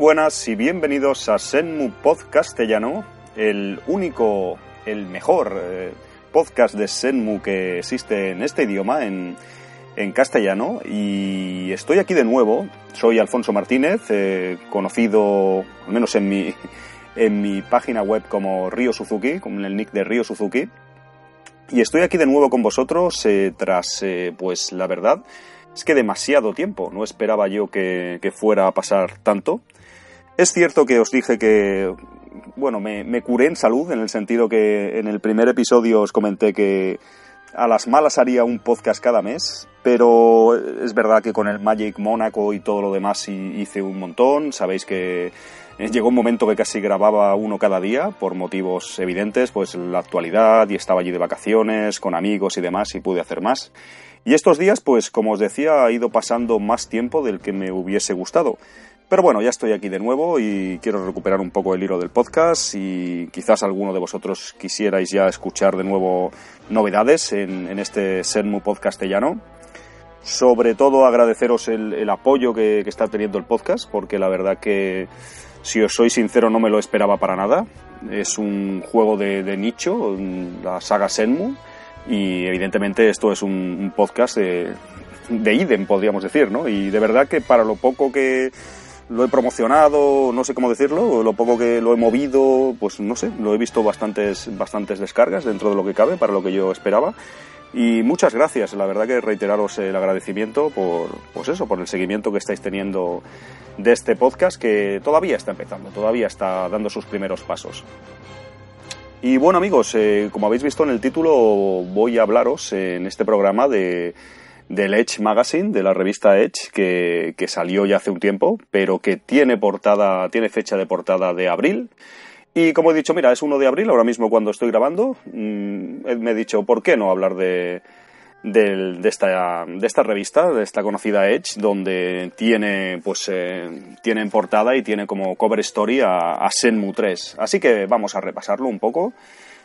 Buenas y bienvenidos a Senmu Podcastellano, el único, el mejor eh, podcast de Senmu que existe en este idioma, en, en castellano. Y estoy aquí de nuevo. Soy Alfonso Martínez, eh, conocido, al menos en mi, en mi página web como Río Suzuki, con el nick de Río Suzuki. Y estoy aquí de nuevo con vosotros eh, tras, pues la verdad, es que demasiado tiempo, no esperaba yo que, fuera a pasar tanto. Es cierto que os dije que, bueno, me, curé en salud, en el sentido que en el primer episodio os comenté que a las malas haría un podcast cada mes, pero es verdad que con el Magic Mónaco y todo lo demás hice un montón. Sabéis que llegó un momento que casi grababa uno cada día por motivos evidentes, pues la actualidad y estaba allí de vacaciones con amigos y demás y pude hacer más. Y estos días, pues como os decía, ha ido pasando más tiempo del que me hubiese gustado. Pero bueno, ya estoy aquí de nuevo y quiero recuperar un poco el hilo del podcast y quizás alguno de vosotros quisierais ya escuchar de nuevo novedades en, este Sermu podcastellano. Sobre todo agradeceros el, apoyo que, está teniendo el podcast, porque la verdad que, si os soy sincero, no me lo esperaba para nada. Es un juego de, nicho, la saga Senmu, y evidentemente esto es un, podcast de, de idem, podríamos decir, ¿no? Y de verdad que para lo poco que lo he promocionado, no sé cómo decirlo, lo poco que lo he movido, pues no sé, lo he visto bastantes, bastantes descargas dentro de lo que cabe, para lo que yo esperaba. Y muchas gracias, la verdad que reiteraros el agradecimiento por, pues eso, por el seguimiento que estáis teniendo de este podcast que todavía está empezando, todavía está dando sus primeros pasos. Y bueno amigos, eh, como habéis visto en el título, voy a hablaros en este programa de, del Edge Magazine, de la revista Edge, que, que, salió ya hace un tiempo, pero que tiene portada, tiene fecha de portada de abril. Y como he dicho, mira, es 1 de abril, ahora mismo cuando estoy grabando, mm, me he dicho, ¿por qué no hablar de, de, esta, de esta revista, de esta conocida Edge, donde tiene, pues, eh, tiene en portada y tiene como cover story a, a Senmu 3. Así que vamos a repasarlo un poco.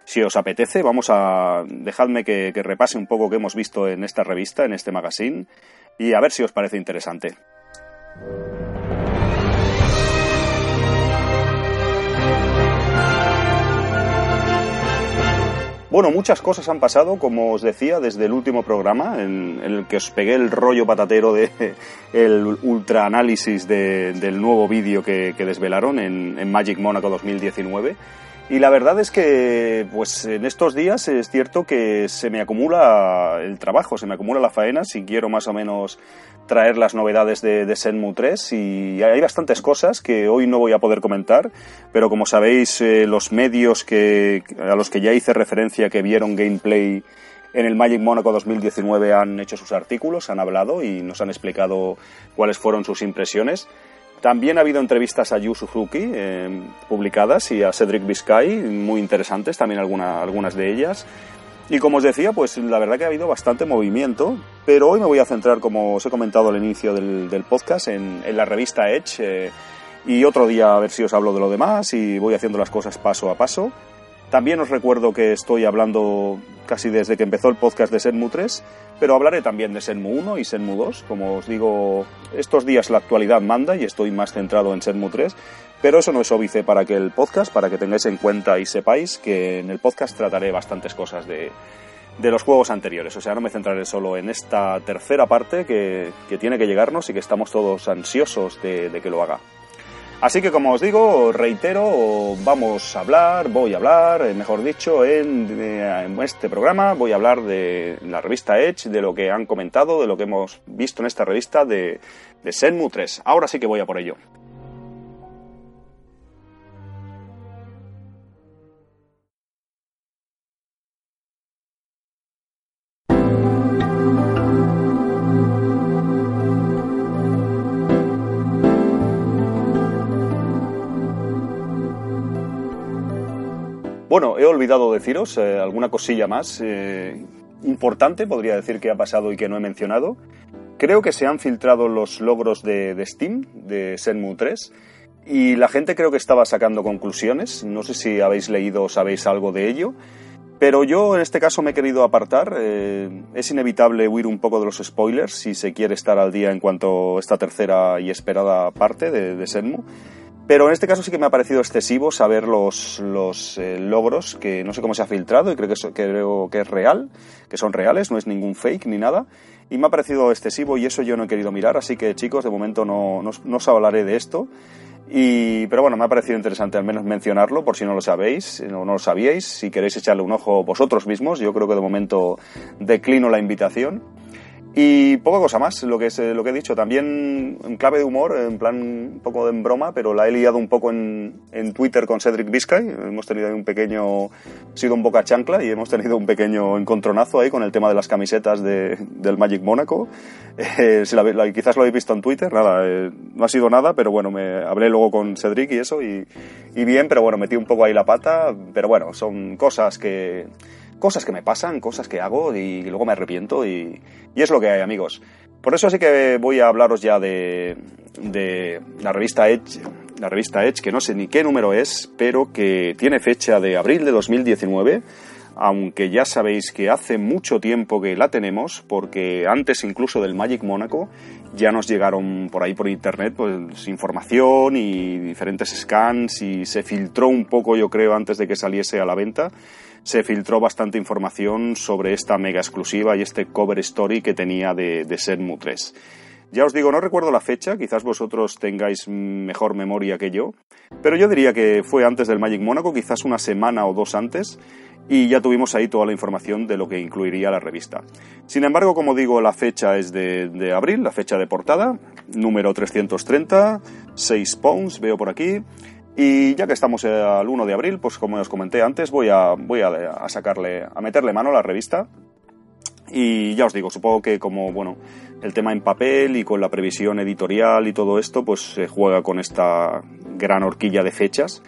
Si os apetece, vamos a dejadme que, repase un poco que hemos visto en esta revista, en este magazine, y a ver si os parece interesante. Bueno, muchas cosas han pasado, como os decía, desde el último programa, en, el que os pegué el rollo patatero de el ultra análisis del nuevo vídeo que, desvelaron en, en Magic Monaco 2019. Y la verdad es que, pues en estos días es cierto que se me acumula el trabajo, se me acumula la faena si quiero más o menos traer las novedades de, de Senmu 3 y hay bastantes cosas que hoy no voy a poder comentar, pero como sabéis eh, los medios que, a los que ya hice referencia que vieron gameplay en el Magic Monaco 2019 han hecho sus artículos, han hablado y nos han explicado cuáles fueron sus impresiones. También ha habido entrevistas a Yu Suzuki eh, publicadas y a Cedric Biscay, muy interesantes también algunas de ellas. Y como os decía, pues la verdad que ha habido bastante movimiento, pero hoy me voy a centrar, como os he comentado al inicio del, podcast, en, la revista Edge. Eh, y otro día a ver si os hablo de lo demás y voy haciendo las cosas paso a paso. También os recuerdo que estoy hablando casi desde que empezó el podcast de Senmu 3, pero hablaré también de Senmu 1 y Senmu 2. Como os digo, estos días la actualidad manda y estoy más centrado en Senmu 3, pero eso no es óbice para que el podcast, para que tengáis en cuenta y sepáis que en el podcast trataré bastantes cosas de, los juegos anteriores. O sea, no me centraré solo en esta tercera parte que, tiene que llegarnos y que estamos todos ansiosos de que lo haga. Así que como os digo, reitero, vamos a hablar, voy a hablar, eh, mejor dicho, en, en, este programa voy a hablar de la revista Edge, de lo que han comentado, de lo que hemos visto en esta revista de, de Senmu 3. Ahora sí que voy a por ello. Olvidado deciros eh, alguna cosilla más eh, importante, podría decir que ha pasado y que no he mencionado. Creo que se han filtrado los logros de, Steam, de Senmu 3, y la gente creo que estaba sacando conclusiones. No sé si habéis leído o sabéis algo de ello. Pero yo en este caso me he querido apartar. Eh, es inevitable huir un poco de los spoilers si se quiere estar al día en cuanto a esta tercera y esperada parte de, de Senmu. Pero en este caso sí que me ha parecido excesivo saber los, los eh, logros, que no sé cómo se ha filtrado y creo que, creo que es real, que son reales, no es ningún fake ni nada. Y me ha parecido excesivo y eso yo no he querido mirar, así que chicos, de momento no, no, no os hablaré de esto. Y, pero bueno, me ha parecido interesante al menos mencionarlo, por si no lo sabéis, no, no lo sabíais. Si queréis echarle un ojo vosotros mismos, yo creo que de momento declino la invitación. Y poca cosa más, lo que, es, lo que he dicho, también en clave de humor, en plan un poco en broma, pero la he liado un poco en, en Twitter con Cedric Vizcay. Hemos tenido un pequeño, sido un boca chancla y hemos tenido un pequeño encontronazo ahí con el tema de las camisetas de, del Magic Mónaco. Eh, si la, la, quizás lo habéis visto en Twitter, nada, eh, no ha sido nada, pero bueno, me hablé luego con Cedric y eso, y, y bien, pero bueno, metí un poco ahí la pata, pero bueno, son cosas que cosas que me pasan, cosas que hago y luego me arrepiento y, y es lo que hay, amigos. Por eso sí que voy a hablaros ya de, de la revista Edge, la revista Edge, que no sé ni qué número es, pero que tiene fecha de abril de 2019 aunque ya sabéis que hace mucho tiempo que la tenemos, porque antes incluso del Magic Mónaco ya nos llegaron por ahí por internet pues información y diferentes scans y se filtró un poco yo creo antes de que saliese a la venta se filtró bastante información sobre esta mega exclusiva y este cover story que tenía de, de Senmu 3. Ya os digo, no recuerdo la fecha, quizás vosotros tengáis mejor memoria que yo, pero yo diría que fue antes del Magic Mónaco, quizás una semana o dos antes, y ya tuvimos ahí toda la información de lo que incluiría la revista. Sin embargo, como digo, la fecha es de, de abril, la fecha de portada, número 330, 6 pounds, veo por aquí, y ya que estamos al 1 de abril, pues como os comenté antes, voy a, voy a, sacarle, a meterle mano a la revista. Y ya os digo, supongo que como, bueno, el tema en papel y con la previsión editorial y todo esto, pues se juega con esta gran horquilla de fechas.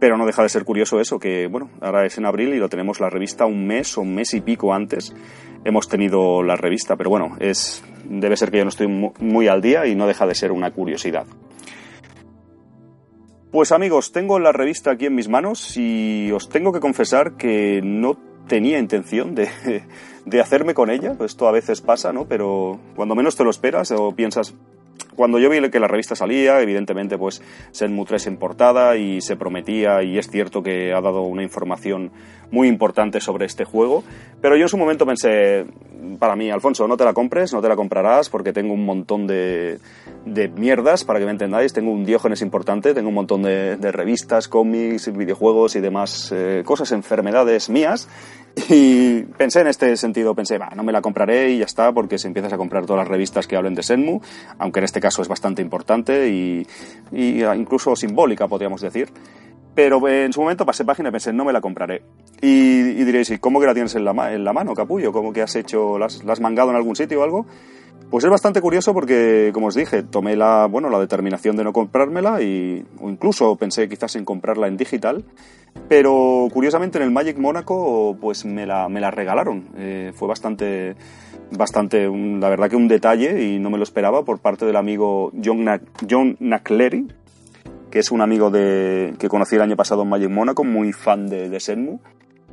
Pero no deja de ser curioso eso, que bueno, ahora es en abril y lo tenemos la revista un mes o un mes y pico antes. Hemos tenido la revista, pero bueno, es, debe ser que yo no estoy muy al día y no deja de ser una curiosidad. Pues amigos, tengo la revista aquí en mis manos y os tengo que confesar que no tenía intención de, hacerme con ella. Esto a veces pasa, ¿no? Pero cuando menos te lo esperas o piensas, cuando yo vi que la revista salía, evidentemente pues Senmu 3 en portada y se prometía y es cierto que ha dado una información muy importante sobre este juego, pero yo en su momento pensé, para mí, Alfonso, no te la compres, no te la comprarás porque tengo un montón de, mierdas, para que me entendáis, tengo un diógenes importante, tengo un montón de, de revistas, cómics, videojuegos y demás eh, cosas, enfermedades mías y pensé en este sentido, pensé, va, no me la compraré y ya está, porque si empiezas a comprar todas las revistas que hablen de Senmu, aunque en este caso es bastante importante y, y incluso simbólica, podríamos decir. Pero en su momento pasé página y pensé, no me la compraré. Y, y diréis, ¿y cómo que la tienes en la, mano, capullo? ¿Cómo que has hecho, la has mangado en algún sitio o algo? Pues es bastante curioso porque, como os dije, tomé la, bueno, la determinación de no comprármela y, o incluso pensé quizás en comprarla en digital, pero curiosamente en el Magic Mónaco pues me la, me la regalaron. Eh, fue bastante, bastante, la verdad que un detalle y no me lo esperaba por parte del amigo John, Na John Naclery, que es un amigo de, que conocí el año pasado en Magic Mónaco, muy fan de, de Senmu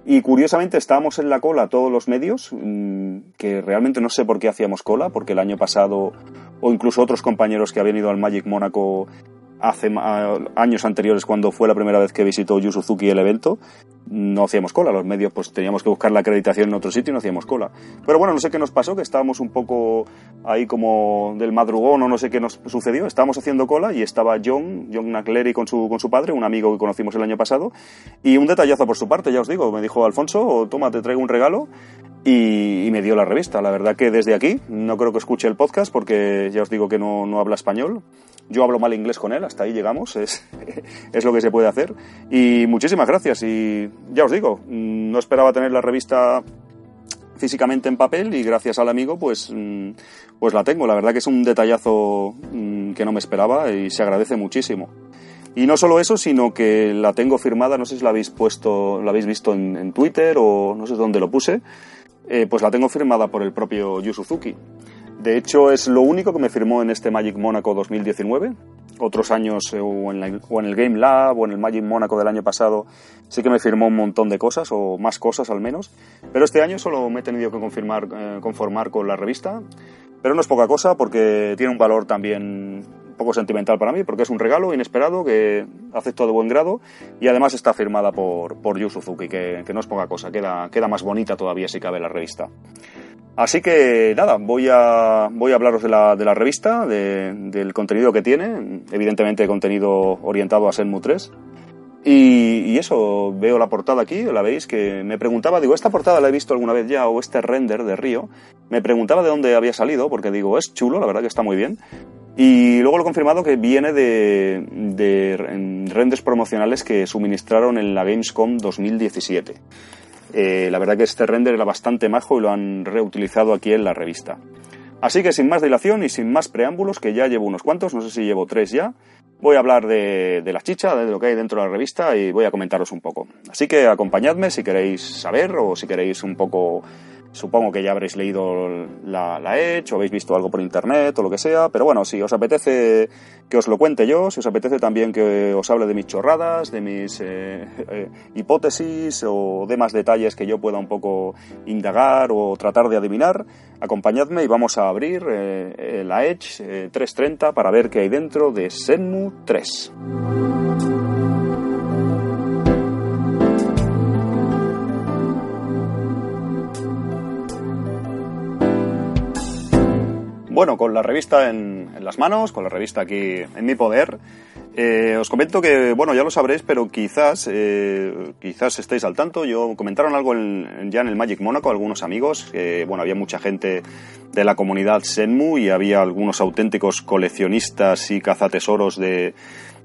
y curiosamente estábamos en la cola todos los medios, mm, que realmente no sé por qué hacíamos cola, porque el año pasado, o incluso otros compañeros que habían ido al Magic Mónaco hace años anteriores, cuando fue la primera vez que visitó Yu Suzuki el evento, no hacíamos cola. Los medios, pues teníamos que buscar la acreditación en otro sitio y no hacíamos cola. Pero bueno, no sé qué nos pasó, que estábamos un poco ahí como del madrugón o no sé qué nos sucedió. Estábamos haciendo cola y estaba John, John Naclery con su, con su padre, un amigo que conocimos el año pasado. Y un detallazo por su parte, ya os digo, me dijo Alfonso, toma, te traigo un regalo. Y, y, me dio la revista. La verdad que desde aquí, no creo que escuche el podcast porque ya os digo que no, no habla español. Yo hablo mal inglés con él, hasta ahí llegamos, es, es lo que se puede hacer. Y muchísimas gracias. Y ya os digo, no esperaba tener la revista físicamente en papel y gracias al amigo pues, pues la tengo. La verdad que es un detallazo que no me esperaba y se agradece muchísimo. Y no solo eso, sino que la tengo firmada, no sé si la habéis puesto, la habéis visto en, en Twitter o no sé dónde lo puse, eh, pues la tengo firmada por el propio Yu Suzuki. De hecho, es lo único que me firmó en este Magic Mónaco 2019. otros años o en, el Game Lab o en el Magic Mónaco del año pasado sí que me firmó un montón de cosas o más cosas al menos, pero este año solo me he tenido que confirmar, conformar con la revista, pero no es poca cosa porque tiene un valor también poco sentimental para mí, porque es un regalo inesperado que acepto de buen grado y además está firmada por, por Yu Suzuki, que, no es poca cosa, queda, queda más bonita todavía si cabe la revista. Así que nada, voy a, voy a hablaros de la, de la revista, del contenido que tiene, evidentemente contenido orientado a Senmu 3. Y, y, eso, veo la portada aquí, la veis, que me preguntaba, digo, esta portada la he visto alguna vez ya, o este render de Río, me preguntaba de dónde había salido, porque digo, es chulo, la verdad que está muy bien, y luego lo he confirmado que viene de, de renders promocionales que suministraron en la Gamescom 2017. Eh, la verdad que este render era bastante majo y lo han reutilizado aquí en la revista. Así que sin más dilación y sin más preámbulos, que ya llevo unos cuantos, no sé si llevo tres ya, voy a hablar de, de la chicha, de lo que hay dentro de la revista y voy a comentaros un poco. Así que acompañadme si queréis saber o si queréis un poco Supongo que ya habréis leído la, la Edge o habéis visto algo por internet o lo que sea, pero bueno, si os apetece que os lo cuente yo, si os apetece también que os hable de mis chorradas, de mis eh, eh, hipótesis o demás detalles que yo pueda un poco indagar o tratar de adivinar, acompañadme y vamos a abrir eh, la Edge 330 para ver qué hay dentro de Senmu 3. Bueno, con la revista en, las manos, con la revista aquí en mi poder, eh, os comento que, bueno, ya lo sabréis, pero quizás, eh, quizás estéis al tanto. Yo comentaron algo ya en el Magic Mónaco, algunos amigos, que, bueno, había mucha gente de la comunidad Senmu y había algunos auténticos coleccionistas y cazatesoros de,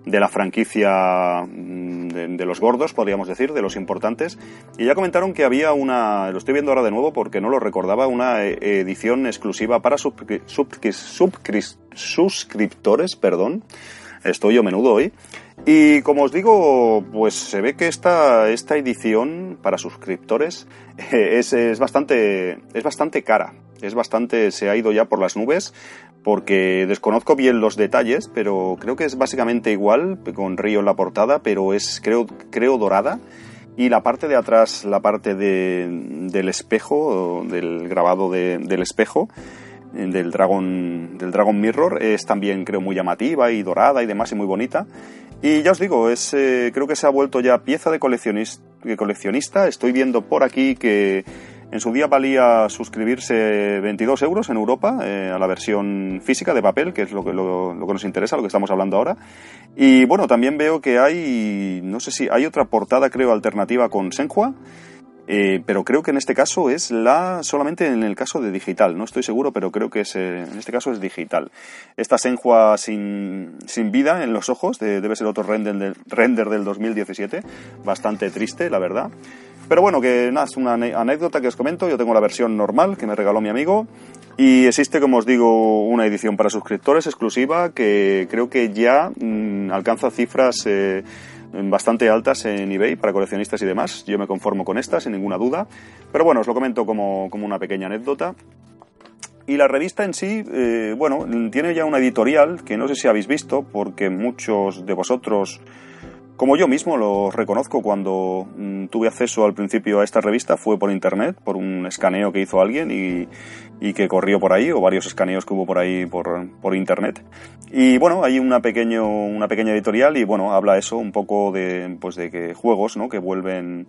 de la franquicia mm, de, los gordos, podríamos decir, de los importantes. Y ya comentaron que había una, lo estoy viendo ahora de nuevo porque no lo recordaba, una eh, edición exclusiva para suscriptores, perdón. Estoy yo menudo hoy. Y como os digo, pues se ve que esta, esta edición para suscriptores es, es, bastante, es bastante cara. Es bastante, se ha ido ya por las nubes porque desconozco bien los detalles, pero creo que es básicamente igual, con Río en la portada, pero es, creo, creo dorada. Y la parte de atrás, la parte de, del espejo, del grabado del espejo, del Dragon, del Dragon Mirror, es también creo muy llamativa y dorada y demás y muy bonita. Y ya os digo, es, eh, creo que se ha vuelto ya pieza de coleccionista. Estoy viendo por aquí que en su día valía suscribirse 22 euros en Europa eh, a la versión física de papel, que es lo que, lo, que nos interesa, lo que estamos hablando ahora. Y bueno, también veo que hay, no sé si hay otra portada, creo, alternativa con Senhua. Eh, pero creo que en este caso es la solamente en el caso de digital, no estoy seguro, pero creo que es, eh, en este caso es digital. Esta Senhua sin, sin vida en los ojos, debe ser otro render del, render del 2017, bastante triste, la verdad. Pero bueno, que nada, es una anécdota que os comento. Yo tengo la versión normal que me regaló mi amigo. Y existe, como os digo, una edición para suscriptores exclusiva que creo que ya mm, alcanza cifras eh, bastante altas en eBay para coleccionistas y demás. Yo me conformo con esta, sin ninguna duda. Pero bueno, os lo comento como, como una pequeña anécdota. Y la revista en sí, eh, bueno, tiene ya una editorial que no sé si habéis visto, porque muchos de vosotros como yo mismo lo reconozco cuando mm, tuve acceso al principio a esta revista fue por internet, por un escaneo que hizo alguien y, y que corrió por ahí, o varios escaneos que hubo por ahí por, por internet. Y bueno, hay una, pequeño, una pequeña editorial y bueno, habla eso un poco de, pues de que juegos, ¿no? Que vuelven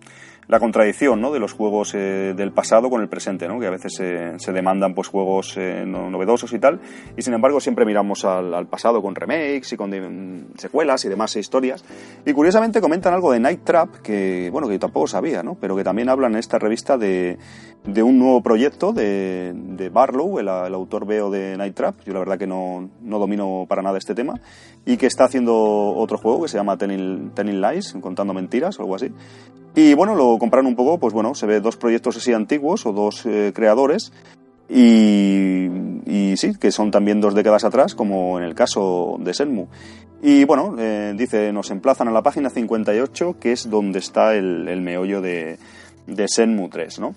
la contradicción ¿no? de los juegos eh, del pasado con el presente, ¿no? que a veces se demandan pues, juegos eh, novedosos y tal, y sin embargo siempre miramos al, pasado con remakes y con mm, secuelas y demás historias. Y curiosamente comentan algo de Night Trap, que bueno, que yo tampoco sabía, ¿no? pero que también hablan en esta revista de, de un nuevo proyecto de, de Barlow, el, autor veo de Night Trap, yo la verdad que no, no, domino para nada este tema, y que está haciendo otro juego que se llama Telling, Lies, contando mentiras o algo así, y bueno, lo compraron un poco, pues bueno, se ve dos proyectos así antiguos o dos eh, creadores y, sí, que son también dos décadas atrás, como en el caso de Senmu. Y bueno, eh, dice, nos emplazan a la página 58, que es donde está el, meollo de, de, Senmu 3, ¿no?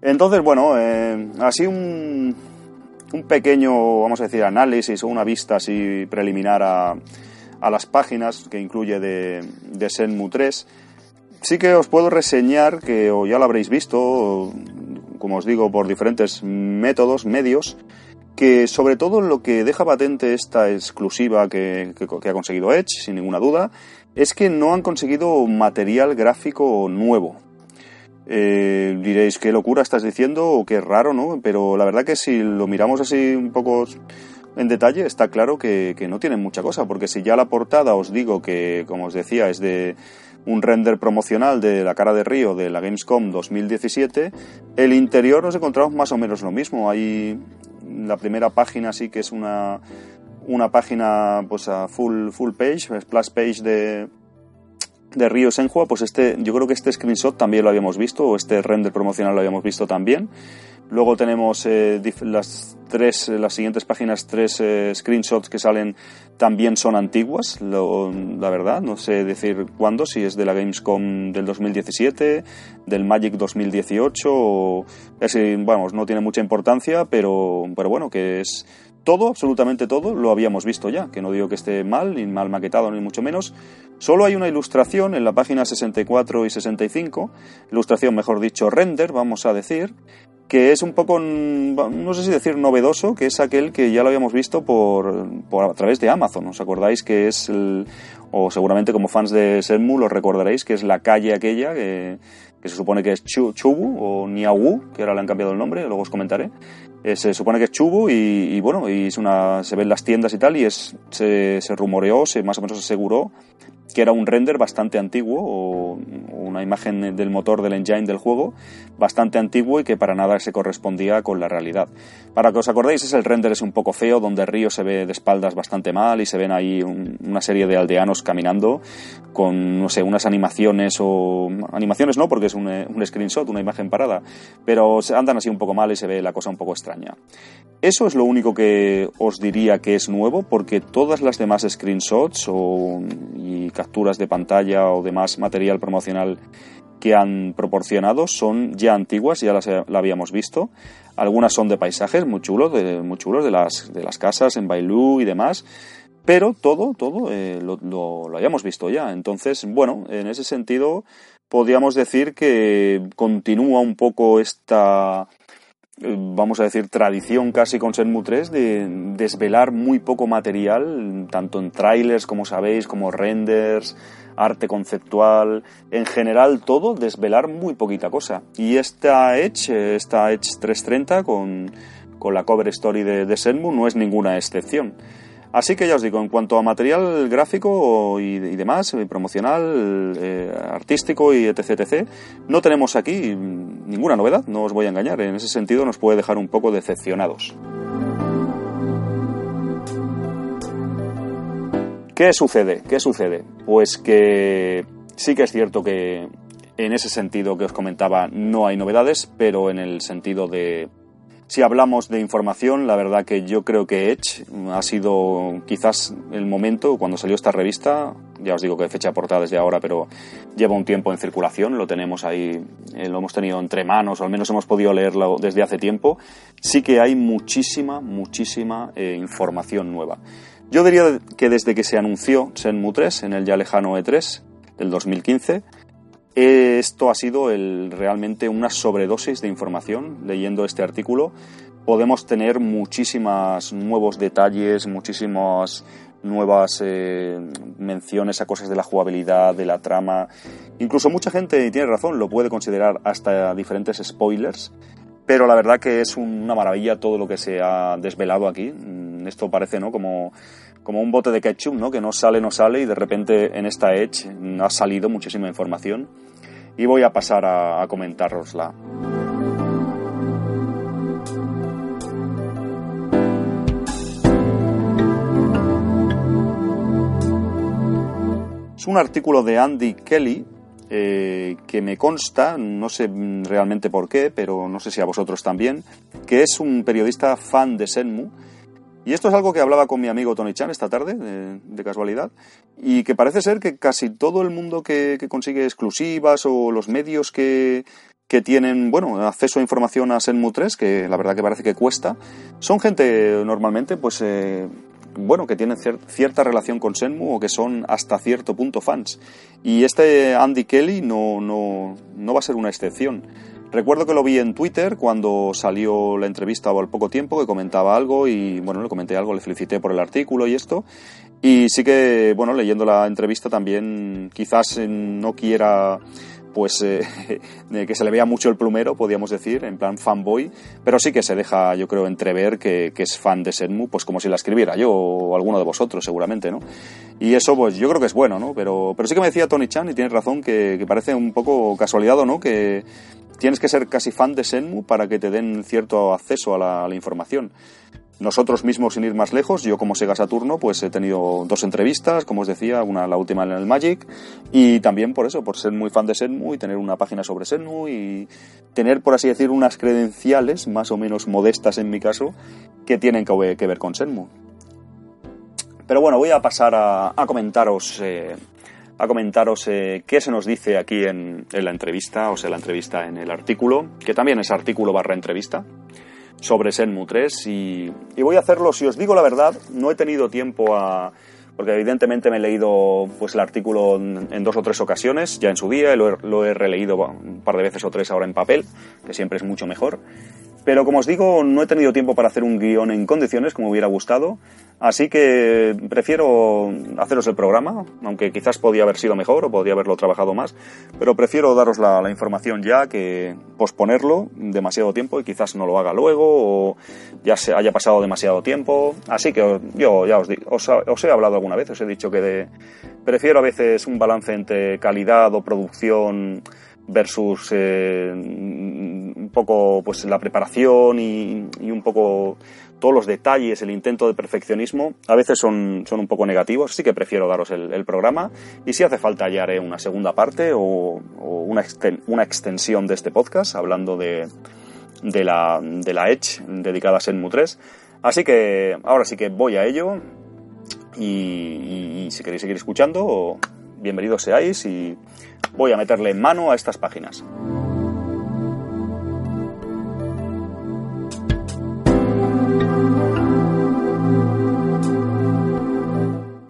Entonces, bueno, eh, así un, un pequeño, vamos a decir, análisis o una vista así preliminar a las páginas que incluye de, de Senmu 3. Sí que os puedo reseñar, que o ya lo habréis visto, como os digo, por diferentes métodos, medios, que sobre todo lo que deja patente esta exclusiva que, ha conseguido Edge, sin ninguna duda, es que no han conseguido material gráfico nuevo. Eh, diréis, qué locura estás diciendo o qué raro, ¿no? Pero la verdad que si lo miramos así un poco en detalle, está claro que, que no tienen mucha cosa, porque si ya la portada os digo que, como os decía, es de un render promocional de la cara de Río de la Gamescom 2017, el interior nos encontramos más o menos lo mismo. Hay la primera página sí que es una, una página pues a full, full page, splash page de, de Río Senhua, pues este, yo creo que este screenshot también lo habíamos visto, o este render promocional lo habíamos visto también. Luego tenemos eh, las tres, las siguientes páginas, tres eh, screenshots que salen también son antiguas, la verdad, no sé decir cuándo, si es de la Gamescom del 2017, del Magic 2018, o es, vamos, no tiene mucha importancia, pero, pero bueno, que es todo, absolutamente todo, lo habíamos visto ya, que no digo que esté mal, ni mal maquetado, ni mucho menos. Solo hay una ilustración en la página 64 y 65, ilustración, mejor dicho, render, vamos a decir, que es un poco, no sé si decir novedoso, que es aquel que ya lo habíamos visto por, por a través de Amazon. ¿Os acordáis que es, el, o seguramente como fans de Senmu lo recordaréis, que es la calle aquella que, que se supone que es Chubu o Niawu, que ahora le han cambiado el nombre, luego os comentaré. Eh, se supone que es Chubu y, bueno, y es una, se ven las tiendas y tal y es, se, se rumoreó, se más o menos aseguró que era un render bastante antiguo o una imagen del motor del engine del juego bastante antiguo y que para nada se correspondía con la realidad. Para que os acordéis, es el render es un poco feo, donde río se ve de espaldas bastante mal y se ven ahí una serie de aldeanos caminando con, no sé, unas animaciones o... Animaciones no, porque es un, un screenshot, una imagen parada, pero andan así un poco mal y se ve la cosa un poco extraña. Eso es lo único que os diría que es nuevo, porque todas las demás screenshots o, y capturas de pantalla o demás material promocional que han proporcionado son ya antiguas, ya las la habíamos visto. Algunas son de paisajes muy chulos, de, muy chulos de las, de las casas en Bailú y demás. Pero todo, todo eh, lo, lo, lo habíamos visto ya. Entonces, bueno, en ese sentido, podríamos decir que continúa un poco esta, vamos a decir, tradición casi con Senmu 3 de desvelar muy poco material, tanto en trailers, como sabéis, como renders, arte conceptual, en general todo, desvelar muy poquita cosa. Y esta Edge, esta Edge 330 con, con la cover story de, de Senmu no es ninguna excepción. Así que ya os digo, en cuanto a material gráfico y, demás, eh, promocional, eh, artístico y etc, no tenemos aquí ninguna novedad, no os voy a engañar. En ese sentido nos puede dejar un poco decepcionados. ¿Qué sucede? ¿Qué sucede? Pues que sí que es cierto que en ese sentido que os comentaba no hay novedades, pero en el sentido de si hablamos de información, la verdad que yo creo que Edge ha sido quizás el momento cuando salió esta revista, ya os digo que fecha portada desde ahora, pero lleva un tiempo en circulación, lo tenemos ahí, eh, lo hemos tenido entre manos, o al menos hemos podido leerlo desde hace tiempo, sí que hay muchísima, muchísima eh, información nueva. Yo diría que desde que se anunció Senmu 3 en el ya lejano E3 del 2015, esto ha sido el, realmente una sobredosis de información. Leyendo este artículo podemos tener muchísimos nuevos detalles, muchísimas nuevas eh, menciones a cosas de la jugabilidad, de la trama. Incluso mucha gente, y tiene razón, lo puede considerar hasta diferentes spoilers. Pero la verdad que es una maravilla todo lo que se ha desvelado aquí. Mm, esto parece ¿no? como como un bote de ketchup, ¿no? Que no sale, no sale y de repente en esta Edge ha salido muchísima información y voy a pasar a, a comentárosla. Es un artículo de Andy Kelly eh, que me consta, no sé realmente por qué, pero no sé si a vosotros también, que es un periodista fan de Senmu y esto es algo que hablaba con mi amigo Tony Chan esta tarde, de, casualidad, y que parece ser que casi todo el mundo que, consigue exclusivas o los medios que, que tienen bueno acceso a información a Senmu 3, que la verdad que parece que cuesta, son gente normalmente pues eh, bueno, que tienen cierta relación con Senmu o que son hasta cierto punto fans. Y este Andy Kelly no, no, no va a ser una excepción. Recuerdo que lo vi en Twitter cuando salió la entrevista al poco tiempo, que comentaba algo y bueno, le comenté algo, le felicité por el artículo y esto. Y sí que, bueno, leyendo la entrevista también quizás no quiera pues eh, que se le vea mucho el plumero, podríamos decir, en plan fanboy, pero sí que se deja, yo creo, entrever que, es fan de Senmu, pues como si la escribiera yo o alguno de vosotros, seguramente, ¿no? Y eso, pues yo creo que es bueno, ¿no? Pero, pero sí que me decía Tony Chan, y tienes razón, que, que parece un poco casualidad o no, que tienes que ser casi fan de Senmu para que te den cierto acceso a la, información. Nosotros mismos, sin ir más lejos, yo como Sega Saturno, pues he tenido dos entrevistas, como os decía, una la última en el Magic, y también por eso, por ser muy fan de Senmu y tener una página sobre Senmu y tener, por así decir, unas credenciales más o menos modestas en mi caso, que tienen que ver con Senmu. Pero bueno, voy a pasar a, comentaros eh, a comentaros eh, qué se nos dice aquí en, la entrevista, o sea, la entrevista en el artículo, que también es artículo barra entrevista, sobre Senmu 3. Y, voy a hacerlo, si os digo la verdad, no he tenido tiempo a... Porque evidentemente me he leído pues, el artículo en, dos o tres ocasiones, ya en su día, lo lo he releído un par de veces o tres ahora en papel, que siempre es mucho mejor. Pero como os digo, no he tenido tiempo para hacer un guion en condiciones como hubiera gustado, así que prefiero haceros el programa, aunque quizás podía haber sido mejor o podría haberlo trabajado más, pero prefiero daros la, información ya que posponerlo demasiado tiempo y quizás no lo haga luego o ya se haya pasado demasiado tiempo. Así que yo ya os, os, he hablado alguna vez, os he dicho que prefiero a veces un balance entre calidad o producción versus eh, poco pues la preparación y, un poco todos los detalles, el intento de perfeccionismo, a veces son, son un poco negativos, así que prefiero daros el, programa y si hace falta ya haré una segunda parte o, una, una, extensión de este podcast hablando de, de, la, de la Edge dedicada a Senmu 3. Así que ahora sí que voy a ello y, y si queréis seguir escuchando, bienvenidos seáis y voy a meterle mano a estas páginas.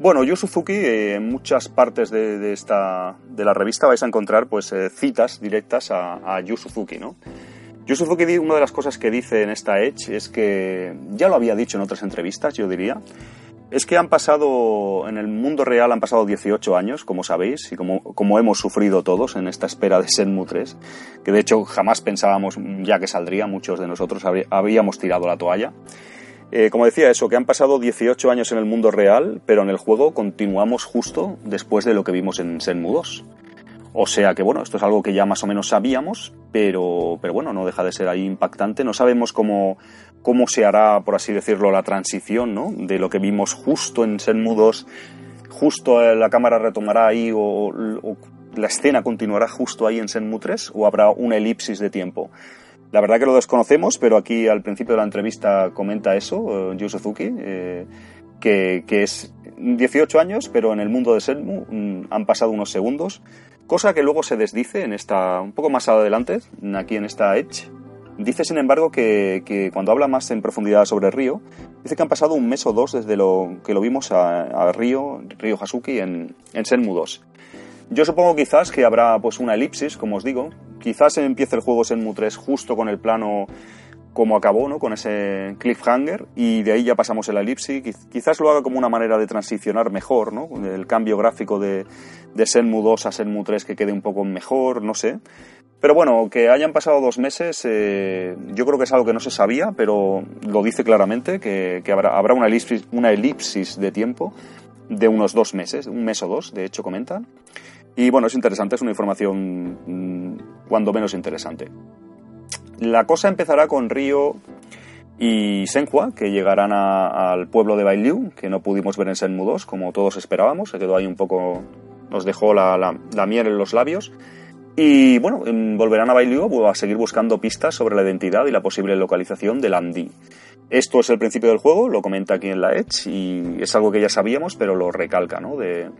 Bueno, Yu eh, en muchas partes de, esta, de la revista vais a encontrar pues, eh, citas directas a, a Yu ¿no? Yu una de las cosas que dice en esta Edge es que, ya lo había dicho en otras entrevistas, yo diría, es que han pasado, en el mundo real han pasado 18 años, como sabéis, y como, como hemos sufrido todos en esta espera de Senmu 3, que de hecho jamás pensábamos ya que saldría, muchos de nosotros habíamos tirado la toalla. Eh, como decía eso, que han pasado 18 años en el mundo real, pero en el juego continuamos justo después de lo que vimos en Senmu 2. O sea que bueno, esto es algo que ya más o menos sabíamos, pero, pero bueno, no deja de ser ahí impactante. No sabemos cómo, cómo se hará, por así decirlo, la transición, ¿no? De lo que vimos justo en Senmu 2, justo eh, la cámara retomará ahí o, la escena continuará justo ahí en Senmu 3 o habrá una elipsis de tiempo. La verdad que lo desconocemos, pero aquí al principio de la entrevista comenta eso, uh, Suzuki, eh, que, que, es 18 años, pero en el mundo de Senmu mm, han pasado unos segundos, cosa que luego se desdice en esta, un poco más adelante, aquí en esta Edge, Dice, sin embargo, que, cuando habla más en profundidad sobre Río, dice que han pasado un mes o dos desde lo que lo vimos a, Río, Río Hasuki, en, en Senmu 2. Yo supongo quizás que habrá pues una elipsis, como os digo. Quizás empiece el juego Senmu 3 justo con el plano como acabó, ¿no? Con ese cliffhanger y de ahí ya pasamos el elipsis. Quizás lo haga como una manera de transicionar mejor, ¿no? El cambio gráfico de, de Senmu 2 a Senmu 3 que quede un poco mejor, no sé. Pero bueno, que hayan pasado dos meses, eh, yo creo que es algo que no se sabía, pero lo dice claramente, que, habrá, una, elipsis, una elipsis de tiempo de unos dos meses, un mes o dos, de hecho comentan. Y bueno, es interesante, es una información mm, cuando menos interesante. La cosa empezará con Río y Senhua, que llegarán al pueblo de Bailiu, que no pudimos ver en Senmu 2, como todos esperábamos, se quedó ahí un poco, nos dejó la, la, miel en los labios. Y bueno, volverán a Bailiu a seguir buscando pistas sobre la identidad y la posible localización de Landy. Esto es el principio del juego, lo comenta aquí en la Edge y es algo que ya sabíamos, pero lo recalca, ¿no? De,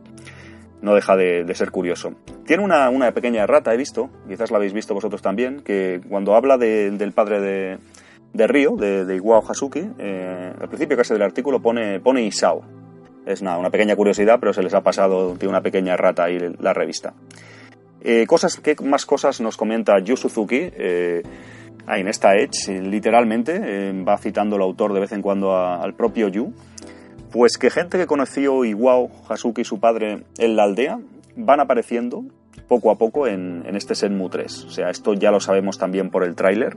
no deja de, ser curioso. Tiene una, pequeña rata, he visto, quizás la habéis visto vosotros también, que cuando habla del padre de, de Río, de, de Iwao Hasuki. Eh, al principio casi del artículo pone, pone Isao. Es nada, una pequeña curiosidad, pero se les ha pasado de una pequeña rata ahí la revista. Eh, cosas, ¿Qué más cosas nos comenta Yu Suzuki? Eh, en esta Edge, literalmente, va citando el autor de vez en cuando al propio Yu. Pues que gente que conoció Iwao Hasuki, su padre, en la aldea, van apareciendo poco a poco en, en este Senmu 3. O sea, esto ya lo sabemos también por el tráiler.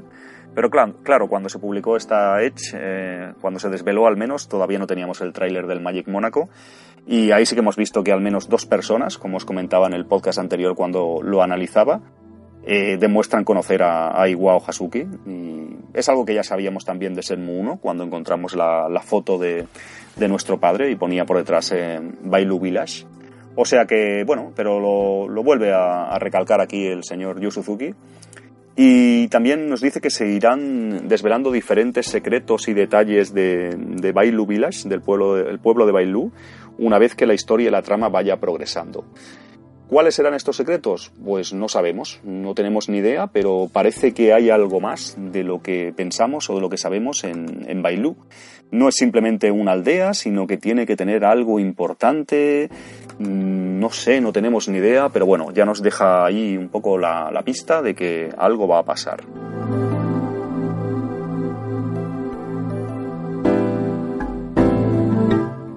Pero claro, claro, cuando se publicó esta Edge, eh, cuando se desveló al menos, todavía no teníamos el tráiler del Magic Mónaco. Y ahí sí que hemos visto que al menos dos personas, como os comentaba en el podcast anterior cuando lo analizaba, eh, demuestran conocer a, a, Iwao Hasuki. Y es algo que ya sabíamos también de Senmu 1, cuando encontramos la, la foto de, de, nuestro padre y ponía por detrás eh, Bailu Village. O sea que, bueno, pero lo, lo vuelve a, a, recalcar aquí el señor Yu Suzuki. Y también nos dice que se irán desvelando diferentes secretos y detalles de, de Bailu Village, del pueblo, el pueblo de Bailu, una vez que la historia y la trama vaya progresando. ¿Cuáles serán estos secretos? Pues no sabemos, no tenemos ni idea, pero parece que hay algo más de lo que pensamos o de lo que sabemos en, en Bailú. No es simplemente una aldea, sino que tiene que tener algo importante. No sé, no tenemos ni idea, pero bueno, ya nos deja ahí un poco la, la pista de que algo va a pasar.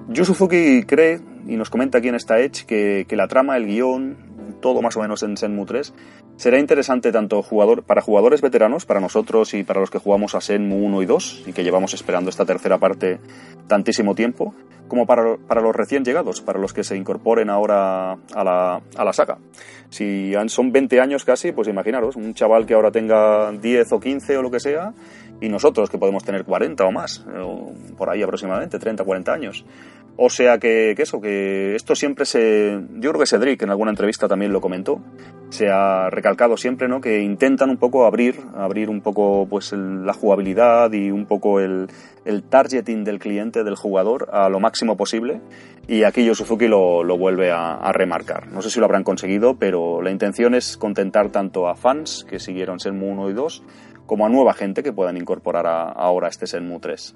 Yu Suzuki cree y nos comenta aquí en esta Edge que, que, la trama, el guion, todo más o menos en Senmu 3, será interesante tanto jugador, para jugadores veteranos, para nosotros y para los que jugamos a Senmu 1 y 2 y que llevamos esperando esta tercera parte tantísimo tiempo, como para, para los recién llegados, para los que se incorporen ahora a la, a la saga. Si son 20 años casi, pues imaginaros, un chaval que ahora tenga 10 o 15 o lo que sea, y nosotros que podemos tener 40 o más, o por ahí aproximadamente, 30, 40 años. O sea que, que, eso, que esto siempre se... Yo creo que Cedric en alguna entrevista también lo comentó. Se ha recalcado siempre, ¿no? Que intentan un poco abrir, abrir un poco pues el, la jugabilidad y un poco el, el, targeting del cliente, del jugador, a lo máximo posible. Y aquí Yo Suzuki lo, lo vuelve a, a, remarcar. No sé si lo habrán conseguido, pero la intención es contentar tanto a fans que siguieron Senmu 1 y 2, como a nueva gente que puedan incorporar ahora este Senmu 3.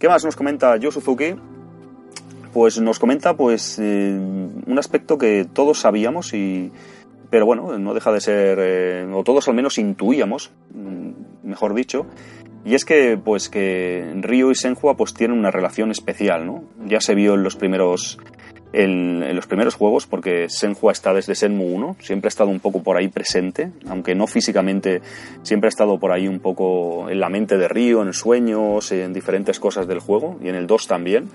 ¿Qué más nos comenta Yo Suzuki? pues nos comenta pues eh, un aspecto que todos sabíamos y pero bueno no deja de ser eh, o todos al menos intuíamos mm, mejor dicho y es que pues que Ryo y Senhua pues tienen una relación especial no ya se vio en los primeros en, en, los primeros juegos, porque Senhua está desde Senmu 1, siempre ha estado un poco por ahí presente, aunque no físicamente, siempre ha estado por ahí un poco en la mente de Ryo, en sueños, en diferentes cosas del juego, y en el 2 también.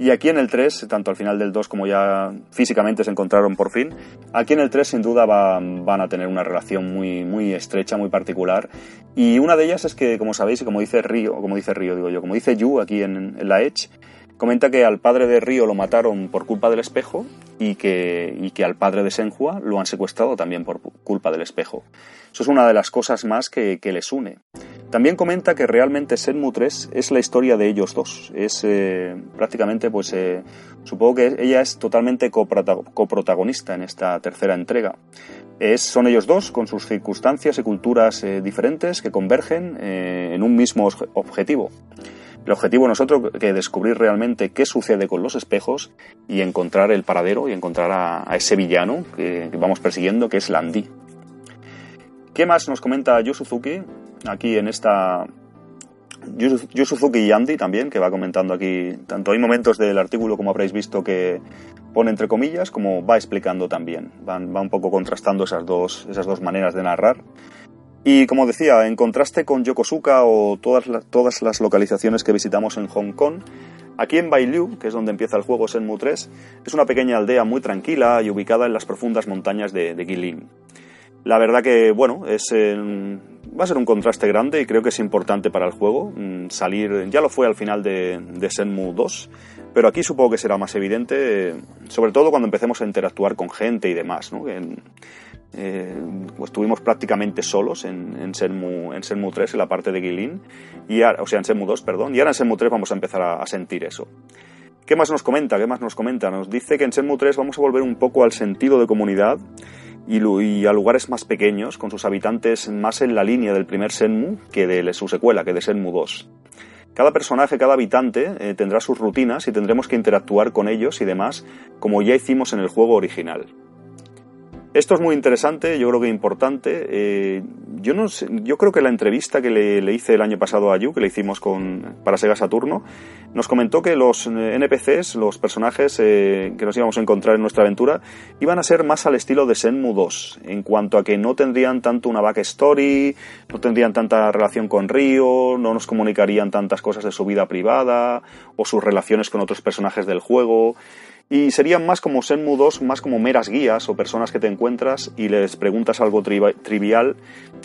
Y aquí en el 3, tanto al final del 2 como ya físicamente se encontraron por fin, aquí en el 3 sin duda va, van a tener una relación muy, muy estrecha, muy particular. Y una de ellas es que, como sabéis, y como dice Río, como dice Río, digo yo, como dice Yu aquí en, en la Edge, comenta que al padre de Río lo mataron por culpa del espejo y que, y que al padre de Senhua lo han secuestrado también por culpa del espejo. Eso es una de las cosas más que, que les une. También comenta que realmente Senmu 3 es la historia de ellos dos. Es eh, prácticamente, pues, eh, supongo que ella es totalmente coprotagonista en esta tercera entrega. Es, son ellos dos, con sus circunstancias y culturas eh, diferentes, que convergen eh, en un mismo objetivo. El objetivo no es otro que descubrir realmente qué sucede con los espejos y encontrar el paradero y encontrar a, a ese villano que, que, vamos persiguiendo, que es Landy. ¿Qué más nos comenta Yu Suzuki? aquí en esta Yu y Andy también, que va comentando aquí, tanto hay momentos del artículo como habréis visto que pone entre comillas, como va explicando también. Va un poco contrastando esas dos, esas dos maneras de narrar. Y como decía, en contraste con Yokosuka o todas, todas las localizaciones que visitamos en Hong Kong, aquí en Bailu, que es donde empieza el juego Senmu 3, es una pequeña aldea muy tranquila y ubicada en las profundas montañas de, de Guilin. La verdad que, bueno, es, eh, va a ser un contraste grande y creo que es importante para el juego mm, salir, ya lo fue al final de, de Senmu 2, pero aquí supongo que será más evidente, sobre todo cuando empecemos a interactuar con gente y demás, ¿no? Eh, pues estuvimos prácticamente solos en, en, Senmu, en Senmu 3, en la parte de Guilin, y ahora, o sea, en Senmu 2, perdón, y ahora en Senmu 3 vamos a empezar a, a sentir eso. ¿Qué más nos comenta? ¿Qué más nos comenta? Nos dice que en Senmu 3 vamos a volver un poco al sentido de comunidad y, a lugares más pequeños, con sus habitantes más en la línea del primer Senmu que de su secuela, que de Senmu 2. Cada personaje, cada habitante eh, tendrá sus rutinas y tendremos que interactuar con ellos y demás, como ya hicimos en el juego original. Esto es muy interesante, yo creo que importante. Eh, yo, no yo creo que la entrevista que le, hice el año pasado a Yu, que le hicimos con, para Sega Saturno, nos comentó que los eh, NPCs, los personajes eh, que nos íbamos a encontrar en nuestra aventura, iban a ser más al estilo de Senmu 2, en cuanto a que no tendrían tanto una backstory, no tendrían tanta relación con Ryo, no nos comunicarían tantas cosas de su vida privada o sus relaciones con otros personajes del juego. Y serían más como Senmu 2, más como meras guías o personas que te encuentras y les preguntas algo trivial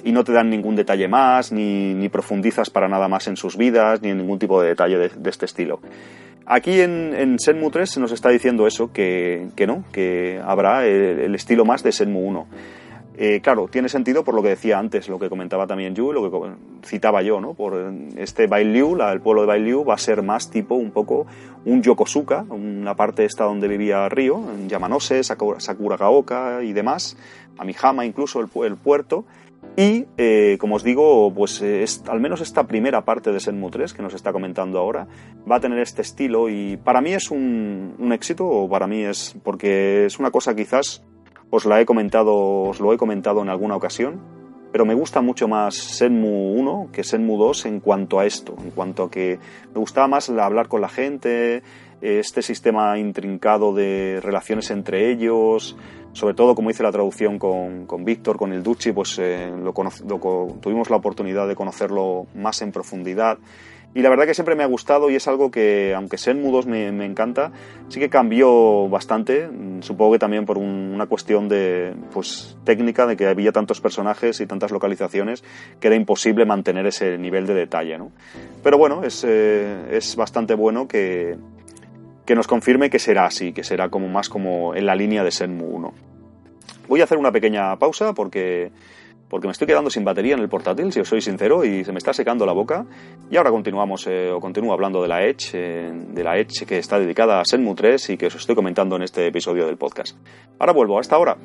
y no te dan ningún detalle más, ni, profundizas para nada más en sus vidas, ni en ningún tipo de detalle de, este estilo. Aquí en, en, Senmu 3 se nos está diciendo eso, que, no, que habrá el, el estilo más de Senmu 1. Eh, claro, tiene sentido por lo que decía antes, lo que comentaba también Yu, lo que citaba yo, ¿no? Por este Bailiu, el pueblo de Bailiu va a ser más tipo un poco un Yokosuka, una parte esta donde vivía Río, en Yamanose, Sakuragaoka y demás, Amihama incluso, el, puerto. Y, eh, como os digo, pues es, al menos esta primera parte de Senmu 3 que nos está comentando ahora va a tener este estilo y para mí es un, un éxito, o para mí es porque es una cosa quizás os la he comentado, os lo he comentado en alguna ocasión, pero me gusta mucho más Senmu 1 que Senmu 2 en cuanto a esto, en cuanto a que me gustaba más hablar con la gente, este sistema intrincado de relaciones entre ellos, sobre todo como hice la traducción con, con Víctor, con el Ducci, pues eh, lo, tuvimos la oportunidad de conocerlo más en profundidad y la verdad que siempre me ha gustado y es algo que, aunque Senmu 2 me, me encanta, sí que cambió bastante. Supongo que también por una cuestión de pues, técnica, de que había tantos personajes y tantas localizaciones que era imposible mantener ese nivel de detalle. ¿no? Pero bueno, es, eh, es bastante bueno que, que nos confirme que será así, que será como más como en la línea de Senmu 1. Voy a hacer una pequeña pausa porque porque me estoy quedando sin batería en el portátil, si os soy sincero, y se me está secando la boca. Y ahora continuamos, eh, o continúo hablando de la Edge, eh, de la Edge que está dedicada a Senmu 3 y que os estoy comentando en este episodio del podcast. Ahora vuelvo, hasta ahora.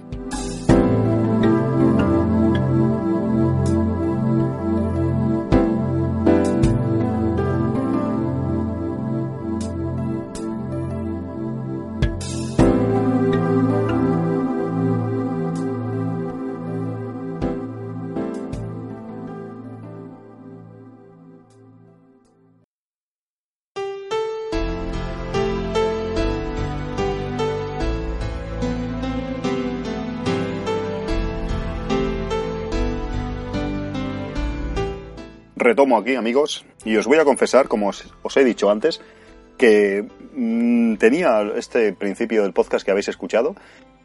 Retomo aquí, amigos, y os voy a confesar, como os, he dicho antes, que mm, tenía este principio del podcast que habéis escuchado,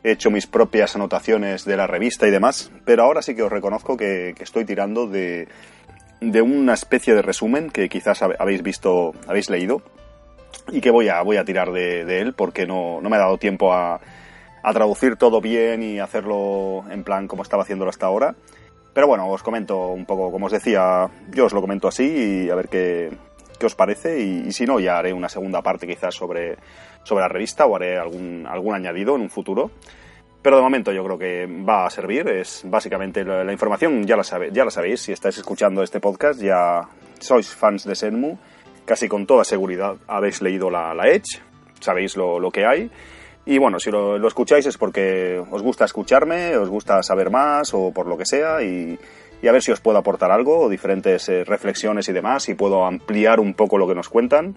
he hecho mis propias anotaciones de la revista y demás, pero ahora sí que os reconozco que, estoy tirando de, de, una especie de resumen que quizás habéis visto, habéis leído, y que voy a, voy a tirar de, él porque no, no, me ha dado tiempo a, a traducir todo bien y hacerlo en plan como estaba haciéndolo hasta ahora. Pero bueno, os comento un poco, como os decía, yo os lo comento así y a ver qué, qué os parece y, si no, ya haré una segunda parte quizás sobre, sobre la revista o haré algún, algún añadido en un futuro. Pero de momento yo creo que va a servir. Es básicamente la, información, ya la, sabe, ya la sabéis. Si estáis escuchando este podcast, ya sois fans de Senmu. Casi con toda seguridad habéis leído la, la Edge. Sabéis lo, lo que hay. Y bueno, si lo, escucháis es porque os gusta escucharme, os gusta saber más o por lo que sea y, a ver si os puedo aportar algo, diferentes eh, reflexiones y demás, y puedo ampliar un poco lo que nos cuentan.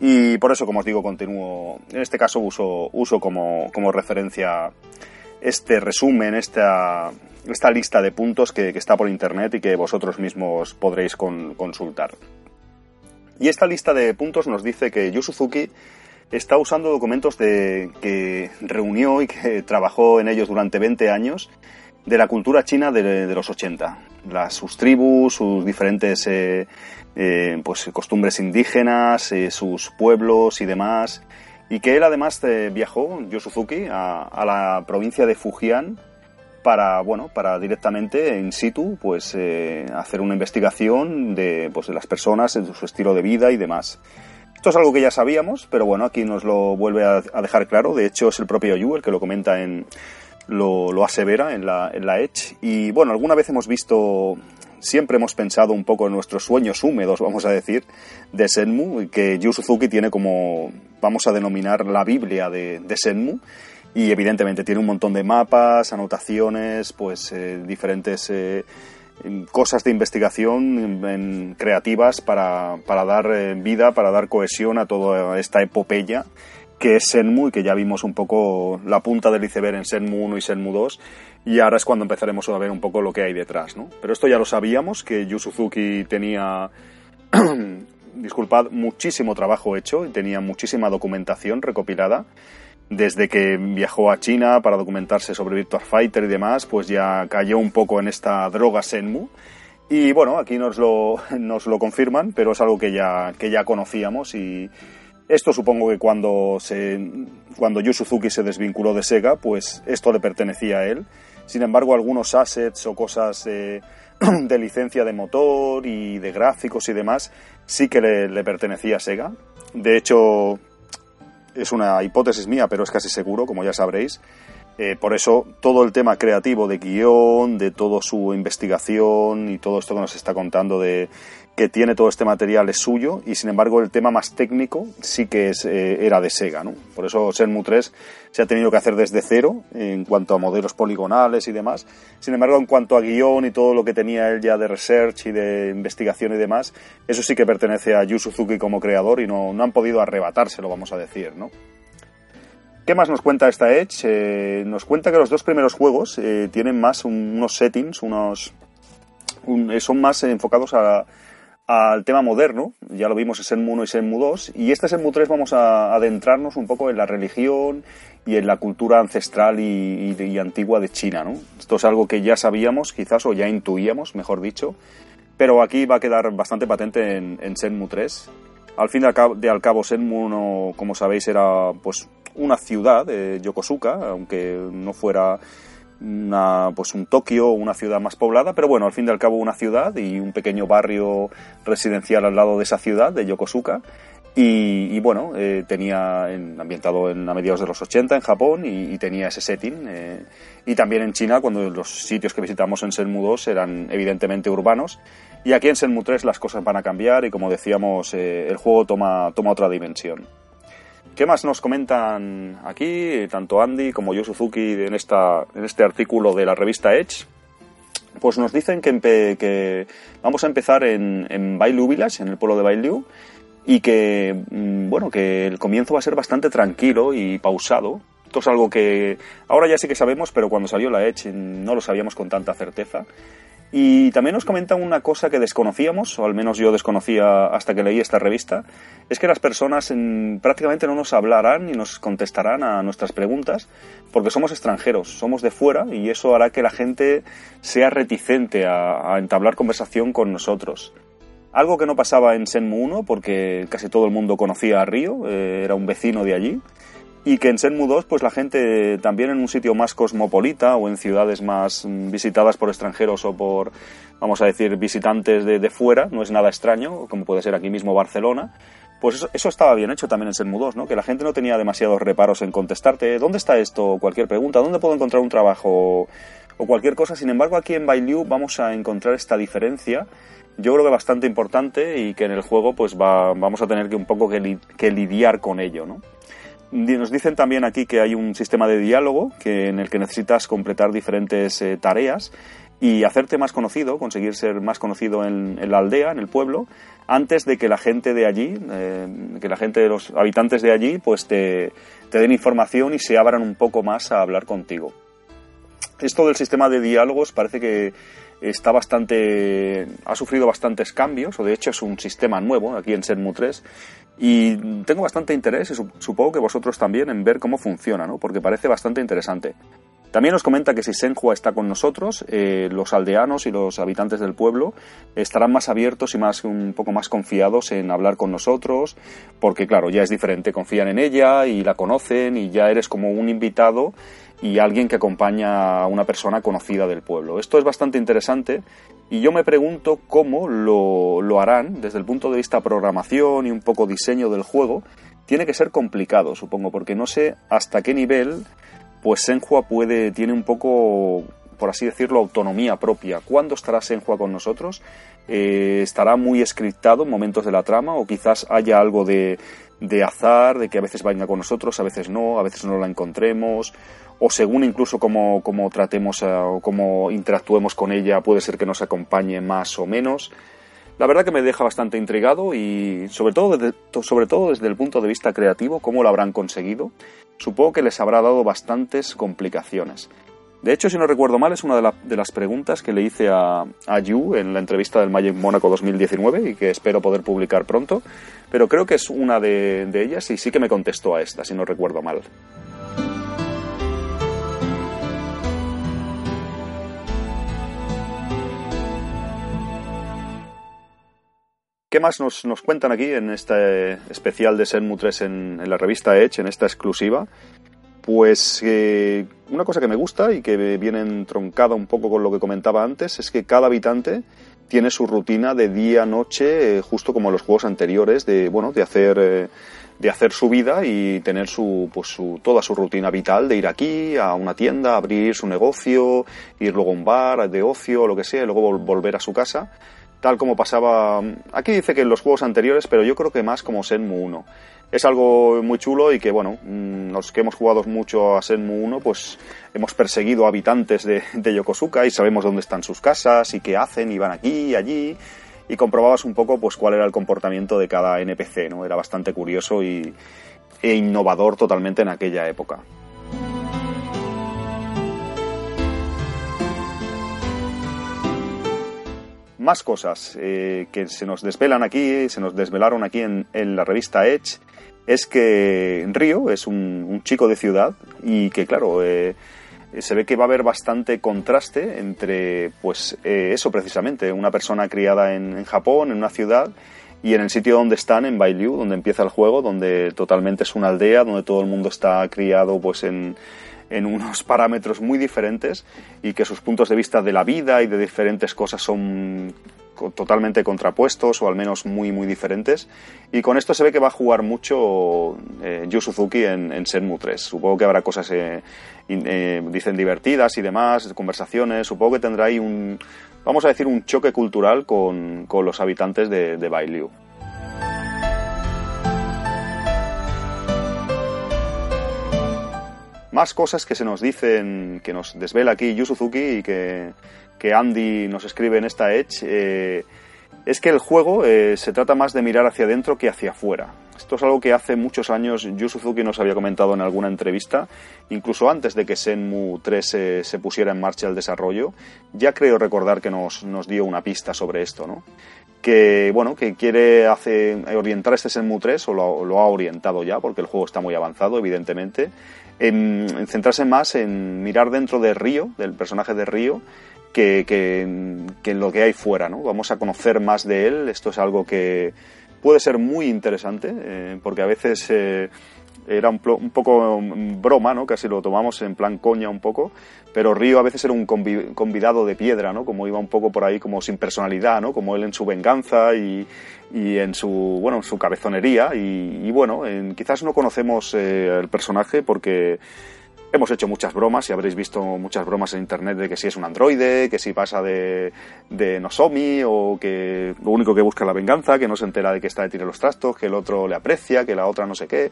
Y por eso, como os digo, continúo, en este caso uso, uso como, referencia este resumen, esta, esta lista de puntos que, está por internet y que vosotros mismos podréis consultar. Y esta lista de puntos nos dice que Yu Suzuki está usando documentos de, que reunió y que trabajó en ellos durante 20 años de la cultura china de, los 80. Las, sus tribus, sus diferentes eh, eh, pues, costumbres indígenas, eh, sus pueblos y demás. Y que él además viajó, Yo Suzuki, a, a, la provincia de Fujian para, bueno, para directamente in situ pues, hacer una investigación de, pues, de las personas, de su estilo de vida y demás. Esto es algo que ya sabíamos, pero bueno, aquí nos lo vuelve a, dejar claro. De hecho, es el propio Yu el que lo comenta en, lo, asevera en la, en la Edge. Y bueno, alguna vez hemos visto siempre hemos pensado un poco en nuestros sueños húmedos, vamos a decir, de Senmu, que Yu Suzuki tiene como, vamos a denominar, la Biblia de, de Senmu. Y evidentemente tiene un montón de mapas, anotaciones, pues eh, diferentes eh, cosas de investigación creativas para, para dar eh, vida, para dar cohesión a toda esta epopeya que es Senmu y que ya vimos un poco la punta del iceberg en Senmu 1 y Senmu 2 y ahora es cuando empezaremos a ver un poco lo que hay detrás, ¿no? Pero esto ya lo sabíamos, que Yu Suzuki tenía, disculpad, muchísimo trabajo hecho y tenía muchísima documentación recopilada. Desde que viajó a China para documentarse sobre Virtua Fighter y demás, pues ya cayó un poco en esta droga Senmu. Y bueno, aquí nos lo, nos lo confirman, pero es algo que ya, que ya conocíamos y, esto supongo que cuando, se, cuando Yu Suzuki se desvinculó de Sega, pues esto le pertenecía a él. Sin embargo, algunos assets o cosas de licencia de motor y de gráficos y demás sí que le, pertenecía a Sega. De hecho, es una hipótesis mía, pero es casi seguro, como ya sabréis. Eh, por eso todo el tema creativo de guion, de toda su investigación y todo esto que nos está contando de que tiene todo este material es suyo y sin embargo el tema más técnico sí que es, eh, era de Sega. ¿no? Por eso Shenmue 3 se ha tenido que hacer desde cero en cuanto a modelos poligonales y demás. Sin embargo, en cuanto a guion y todo lo que tenía él ya de research y de investigación y demás, eso sí que pertenece a Yu Suzuki como creador y no, no han podido arrebatárselo, vamos a decir. ¿no? ¿Qué más nos cuenta esta Edge? Eh, nos cuenta que los dos primeros juegos eh, tienen más unos settings, unos son más enfocados a, al tema moderno, ya lo vimos en Senmu 1 y Senmu 2, y este Senmu 3 vamos a adentrarnos un poco en la religión y en la cultura ancestral y, antigua de China, ¿no? Esto es algo que ya sabíamos, quizás, o ya intuíamos, mejor dicho, pero aquí va a quedar bastante patente en, en Senmu 3. Al fin de al cabo, Senmu 1, como sabéis, era pues una ciudad, de Yokosuka, aunque no fuera una, pues un Tokio una ciudad más poblada, pero bueno, al fin y al cabo una ciudad y un pequeño barrio residencial al lado de esa ciudad, de Yokosuka. Y, bueno, eh, tenía en, ambientado en, a mediados de los 80 en Japón y, tenía ese setting. Eh, y también en China, cuando los sitios que visitamos en Senmu 2 eran evidentemente urbanos. Y aquí en Senmu 3 las cosas van a cambiar y como decíamos, eh, el juego toma, toma otra dimensión. ¿Qué más nos comentan aquí, tanto Andy como Yu Suzuki, en, esta, en este artículo de la revista Edge? Pues nos dicen que, vamos a empezar en, en Bailu Village, en el pueblo de Bailu, y que, mm, bueno, que el comienzo va a ser bastante tranquilo y pausado. Esto es algo que ahora ya sí que sabemos, pero cuando salió la Edge no lo sabíamos con tanta certeza. Y también nos comentan una cosa que desconocíamos, o al menos yo desconocía hasta que leí esta revista, es que las personas prácticamente no nos hablarán ni nos contestarán a nuestras preguntas porque somos extranjeros, somos de fuera y eso hará que la gente sea reticente a, entablar conversación con nosotros. Algo que no pasaba en Senmu 1 porque casi todo el mundo conocía a Río, eh, era un vecino de allí y que en Senmu 2 pues la gente también en un sitio más cosmopolita o en ciudades más mm, visitadas por extranjeros o por vamos a decir visitantes de, de fuera no es nada extraño como puede ser aquí mismo Barcelona pues eso, eso, estaba bien hecho también en Senmu 2, ¿no? Que la gente no tenía demasiados reparos en contestarte ¿dónde está esto? cualquier pregunta, ¿dónde puedo encontrar un trabajo? o cualquier cosa. Sin embargo, aquí en Bailu vamos a encontrar esta diferencia yo creo que bastante importante y que en el juego pues va, vamos a tener que un poco que, que lidiar con ello, ¿no? Nos dicen también aquí que hay un sistema de diálogo que, en el que necesitas completar diferentes eh, tareas y hacerte más conocido, conseguir ser más conocido en, la aldea, en el pueblo, antes de que la gente de allí, eh, que la gente de los habitantes de allí, pues te, te den información y se abran un poco más a hablar contigo. Esto del sistema de diálogos parece que está bastante ha sufrido bastantes cambios o de hecho es un sistema nuevo aquí en Senmu 3 y tengo bastante interés y supongo que vosotros también en ver cómo funciona ¿no? porque parece bastante interesante también nos comenta que si Senhua está con nosotros, eh, los aldeanos y los habitantes del pueblo estarán más abiertos y más un poco más confiados en hablar con nosotros, porque claro, ya es diferente, confían en ella y la conocen y ya eres como un invitado y alguien que acompaña a una persona conocida del pueblo. Esto es bastante interesante y yo me pregunto cómo lo, lo, harán desde el punto de vista programación y un poco diseño del juego. Tiene que ser complicado, supongo, porque no sé hasta qué nivel pues Senhua puede, tiene un poco, por así decirlo, autonomía propia. ¿Cuándo estará Senhua con nosotros? Eh, ¿Estará muy escriptado en momentos de la trama o quizás haya algo de, de azar, de que a veces venga con nosotros, a veces no, a veces no la encontremos, o según incluso cómo, cómo tratemos o cómo interactuemos con ella, puede ser que nos acompañe más o menos. La verdad que me deja bastante intrigado y sobre todo, desde, sobre todo desde el punto de vista creativo, cómo lo habrán conseguido. Supongo que les habrá dado bastantes complicaciones. De hecho, si no recuerdo mal, es una de, las preguntas que le hice a, a, Yu en la entrevista del Magic Mónaco 2019 y que espero poder publicar pronto, pero creo que es una de ellas y sí que me contestó a esta, si no recuerdo mal. ¿Qué más nos, nos, cuentan aquí en este especial de Senmu 3 en, la revista Edge, en esta exclusiva? Pues eh, una cosa que me gusta y que viene entroncada un poco con lo que comentaba antes es que cada habitante tiene su rutina de día, noche, eh, justo como los juegos anteriores, de bueno, de hacer eh, de hacer su vida y tener su, pues toda su rutina vital, de ir aquí a una tienda, abrir su negocio, ir luego a un bar de ocio lo que sea, y luego volver a su casa tal como pasaba. Aquí dice que en los juegos anteriores, pero yo creo que más como Senmu 1. Es algo muy chulo y que, bueno, mm, los que hemos jugado mucho a Senmu 1, pues hemos perseguido habitantes de, Yokosuka y sabemos dónde están sus casas y qué hacen y van aquí y allí. Y comprobabas un poco pues cuál era el comportamiento de cada NPC, ¿no? Era bastante curioso y, e innovador totalmente en aquella época. Más cosas eh, que se nos desvelan aquí, se nos desvelaron aquí en, la revista Edge, es que Río es un, chico de ciudad y que, claro, eh, se ve que va a haber bastante contraste entre, pues, eh, eso precisamente, una persona criada en, Japón, en una ciudad, y en el sitio donde están, en Bailu, donde empieza el juego, donde totalmente es una aldea, donde todo el mundo está criado, pues, en en unos parámetros muy diferentes y que sus puntos de vista de la vida y de diferentes cosas son totalmente contrapuestos o al menos muy muy diferentes. Y con esto se ve que va a jugar mucho eh, Yu Suzuki en, en Senmu 3 supongo que habrá cosas eh, eh, dicen divertidas y demás conversaciones. Supongo que tendrá ahí un vamos a decir un choque cultural con, con los habitantes de, de Bailiu. Más cosas que se nos dicen, que nos desvela aquí Yu Suzuki y que, que Andy nos escribe en esta Edge, eh, es que el juego eh, se trata más de mirar hacia adentro que hacia afuera. Esto es algo que hace muchos años Yu Suzuki nos había comentado en alguna entrevista, incluso antes de que Senmu 3 se pusiera en marcha el desarrollo. Ya creo recordar que nos, nos dio una pista sobre esto, ¿no? que bueno que quiere hace, orientar este Senmu 3 o lo, lo, ha orientado ya porque el juego está muy avanzado evidentemente en, centrarse más en mirar dentro de Río, del personaje de Río, que, que, en lo que hay fuera, ¿no? Vamos a conocer más de él, esto es algo que puede ser muy interesante, eh, porque a veces eh, era un, poco broma, ¿no? Casi lo tomamos en plan coña un poco, pero Río a veces era un convidado de piedra, ¿no? Como iba un poco por ahí como sin personalidad, ¿no? Como él en su venganza y, y en su, bueno, en su cabezonería y, bueno, quizás no conocemos eh, el personaje porque hemos hecho muchas bromas y habréis visto muchas bromas en internet de que si es un androide, que si pasa de, de Nozomi o que lo único que busca es la venganza, que no se entera de que está de tirar los trastos, que el otro le aprecia, que la otra no sé qué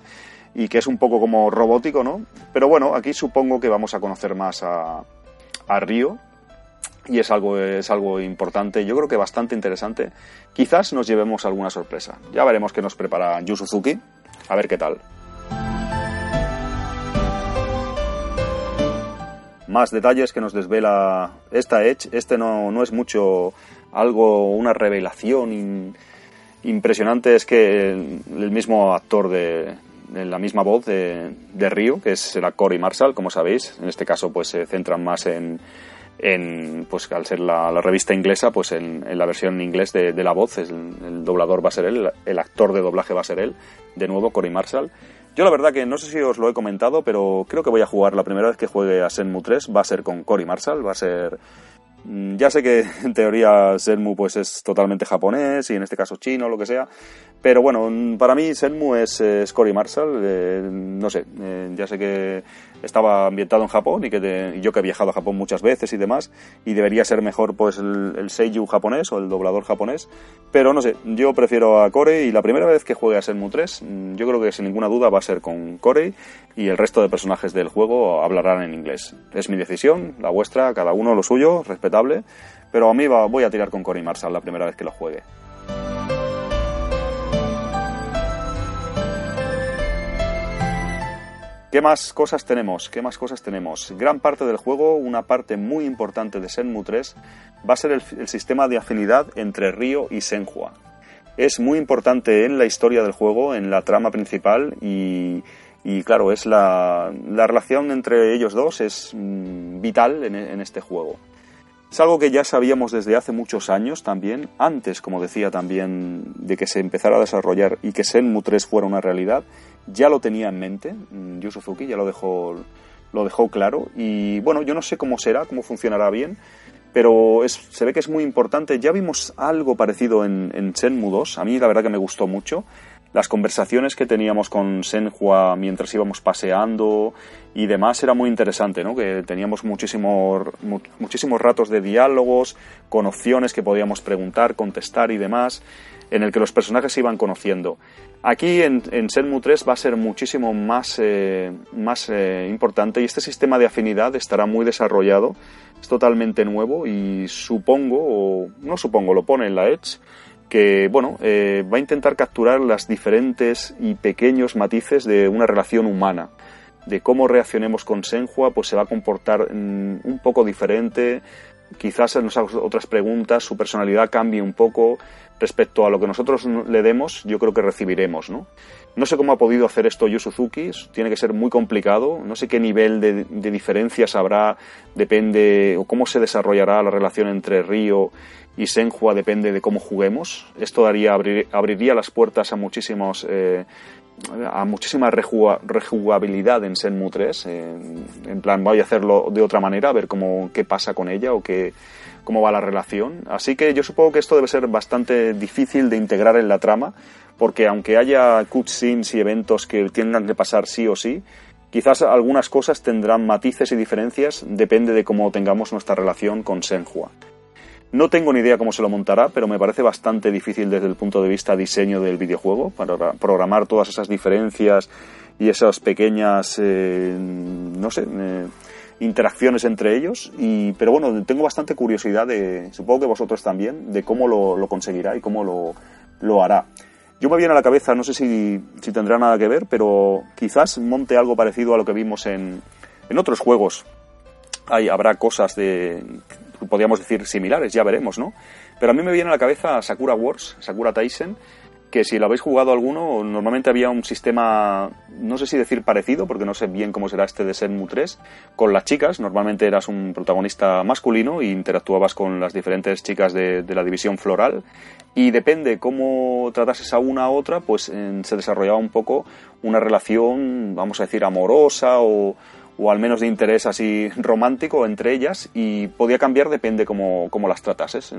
y que es un poco como robótico, ¿no? Pero bueno, aquí supongo que vamos a conocer más a, a Río y es algo, es algo importante, yo creo que bastante interesante. Quizás nos llevemos alguna sorpresa. Ya veremos qué nos prepara Yu Suzuki, a ver qué tal. Más detalles que nos desvela esta Edge. Este no, no es mucho algo, una revelación impresionante. Es que el mismo actor de, la misma voz de, de Ryu, que es la Cory Marshall, como sabéis. En este caso, pues se centran más en, en pues al ser la, revista inglesa, pues en, la versión en inglés de, la voz, el, doblador va a ser él, el actor de doblaje va a ser él, de nuevo, Cory Marshall. Yo la verdad que no sé si os lo he comentado, pero creo que voy a jugar la primera vez que juegue a Senmu 3, va a ser con Cory Marshall, va a ser ya sé que en teoría Senmu pues es totalmente japonés y en este caso chino, lo que sea, pero bueno, para mí Senmu es, es Cory Marshall, eh, no sé, eh, ya sé que estaba ambientado en Japón y que yo que he viajado a Japón muchas veces y demás, y debería ser mejor pues el, el japonés o el doblador japonés, pero no sé, yo prefiero a Corey y la primera vez que juegue a Senmu 3, mm, yo creo que sin ninguna duda va a ser con Corey y el resto de personajes del juego hablarán en inglés. Es mi decisión, la vuestra, cada uno lo suyo, pero a mí voy a tirar con Cory Marshall la primera vez que lo juegue. ¿Qué más cosas tenemos? ¿Qué más cosas tenemos? Gran parte del juego, una parte muy importante de Senmu 3, va a ser el, sistema de afinidad entre Ryo y Senhua. Es muy importante en la historia del juego, en la trama principal y, claro, es la, relación entre ellos dos es mm, vital en este juego. Es algo que ya sabíamos desde hace muchos años también, antes, como decía también, de que se empezara a desarrollar y que Senmu 3 fuera una realidad, ya lo tenía en mente, mm, Yu Suzuki ya lo dejó, lo dejó claro. Y bueno, yo no sé cómo será, cómo funcionará bien, pero se ve que es muy importante. Ya vimos algo parecido en, en Shenmue 2, a mí la verdad que me gustó mucho las conversaciones que teníamos con Senhua mientras íbamos paseando y demás era muy interesante, ¿no? Que teníamos muchísimos, muchísimos ratos de diálogos, con opciones que podíamos preguntar, contestar y demás, en el que los personajes se iban conociendo. Aquí en, en Senmu 3 va a ser muchísimo más, eh, más eh, importante y este sistema de afinidad estará muy desarrollado, es totalmente nuevo y supongo, o no supongo, lo pone en la Edge, que bueno, eh, va a intentar capturar las diferentes y pequeños matices de una relación humana. De cómo reaccionemos con Senhua, pues se va a comportar mm, un poco diferente. Quizás nos haga otras preguntas, su personalidad cambie un poco respecto a lo que nosotros le demos, yo creo que recibiremos, ¿no? No sé cómo ha podido hacer esto Yu Suzuki, tiene que ser muy complicado, no sé qué nivel de, diferencias habrá, depende, o cómo se desarrollará la relación entre Ryo y Senhua depende de cómo juguemos. Esto daría, abriría las puertas a muchísimos eh, a muchísima rejugabilidad en Senmu 3. en plan, voy a hacerlo de otra manera, a ver cómo, qué pasa con ella o qué, cómo va la relación. Así que yo supongo que esto debe ser bastante difícil de integrar en la trama, porque aunque haya cutscenes y eventos que tengan que pasar sí o sí, quizás algunas cosas tendrán matices y diferencias, depende de cómo tengamos nuestra relación con Senhua. No tengo ni idea cómo se lo montará, pero me parece bastante difícil desde el punto de vista diseño del videojuego, para programar todas esas diferencias y esas pequeñas, eh, no sé, eh, interacciones entre ellos. Y, pero bueno, tengo bastante curiosidad de, supongo que vosotros también, de cómo lo, conseguirá y cómo lo, lo, hará. Yo me viene a la cabeza, no sé si, si, tendrá nada que ver, pero quizás monte algo parecido a lo que vimos en, en otros juegos. Hay, habrá cosas de podríamos decir similares, ya veremos, ¿no? Pero a mí me viene a la cabeza Sakura Wars, Sakura Taisen, que si lo habéis jugado alguno, normalmente había un sistema, no sé si decir parecido, porque no sé bien cómo será este de Senmu 3, con las chicas, normalmente eras un protagonista masculino e interactuabas con las diferentes chicas de, de la división floral, y depende cómo tratases a una a otra, pues se desarrollaba un poco una relación, vamos a decir, amorosa o, o al menos de interés así romántico entre ellas y podía cambiar depende cómo, cómo las tratases.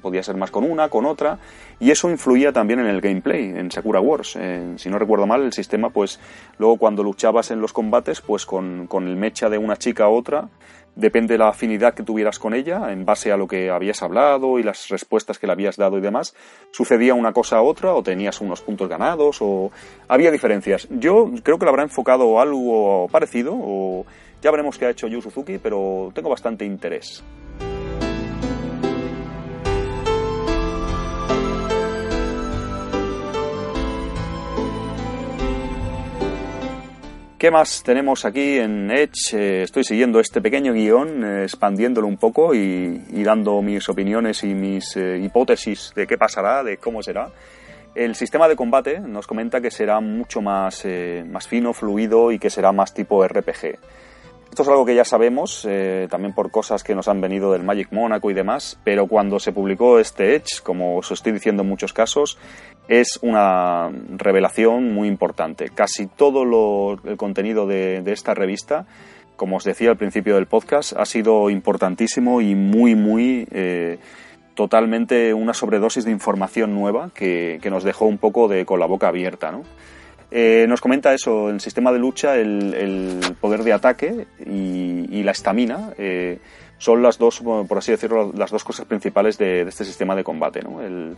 Podía ser más con una, con otra y eso influía también en el gameplay, en Sakura Wars. si no recuerdo mal, el sistema pues luego cuando luchabas en los combates pues con, con el mecha de una chica a otra depende de la afinidad que tuvieras con ella, en base a lo que habías hablado y las respuestas que le habías dado y demás, sucedía una cosa a otra o tenías unos puntos ganados o había diferencias. Yo creo que lo habrá enfocado algo parecido o ya veremos qué ha hecho Yu Suzuki, pero tengo bastante interés. ¿Qué más tenemos aquí en Edge? Eh, estoy siguiendo este pequeño guion, eh, expandiéndolo un poco y, dando mis opiniones y mis eh, hipótesis de qué pasará, de cómo será. El sistema de combate nos comenta que será mucho más, más fino, fluido y que será más tipo RPG. Esto es algo que ya sabemos, también por cosas que nos han venido del Magic Monaco y demás, pero cuando se publicó este Edge, como os estoy diciendo en muchos casos, es una revelación muy importante. Casi todo el contenido de, esta revista como os decía al principio del podcast, ha sido importantísimo y muy, muy eh, totalmente una sobredosis de información nueva que, nos dejó un poco de con la boca abierta, ¿no? Eh, nos comenta eso, el sistema de lucha, el, poder de ataque y, la estamina eh, son las dos, por así decirlo, las dos cosas principales de, este sistema de combate. El,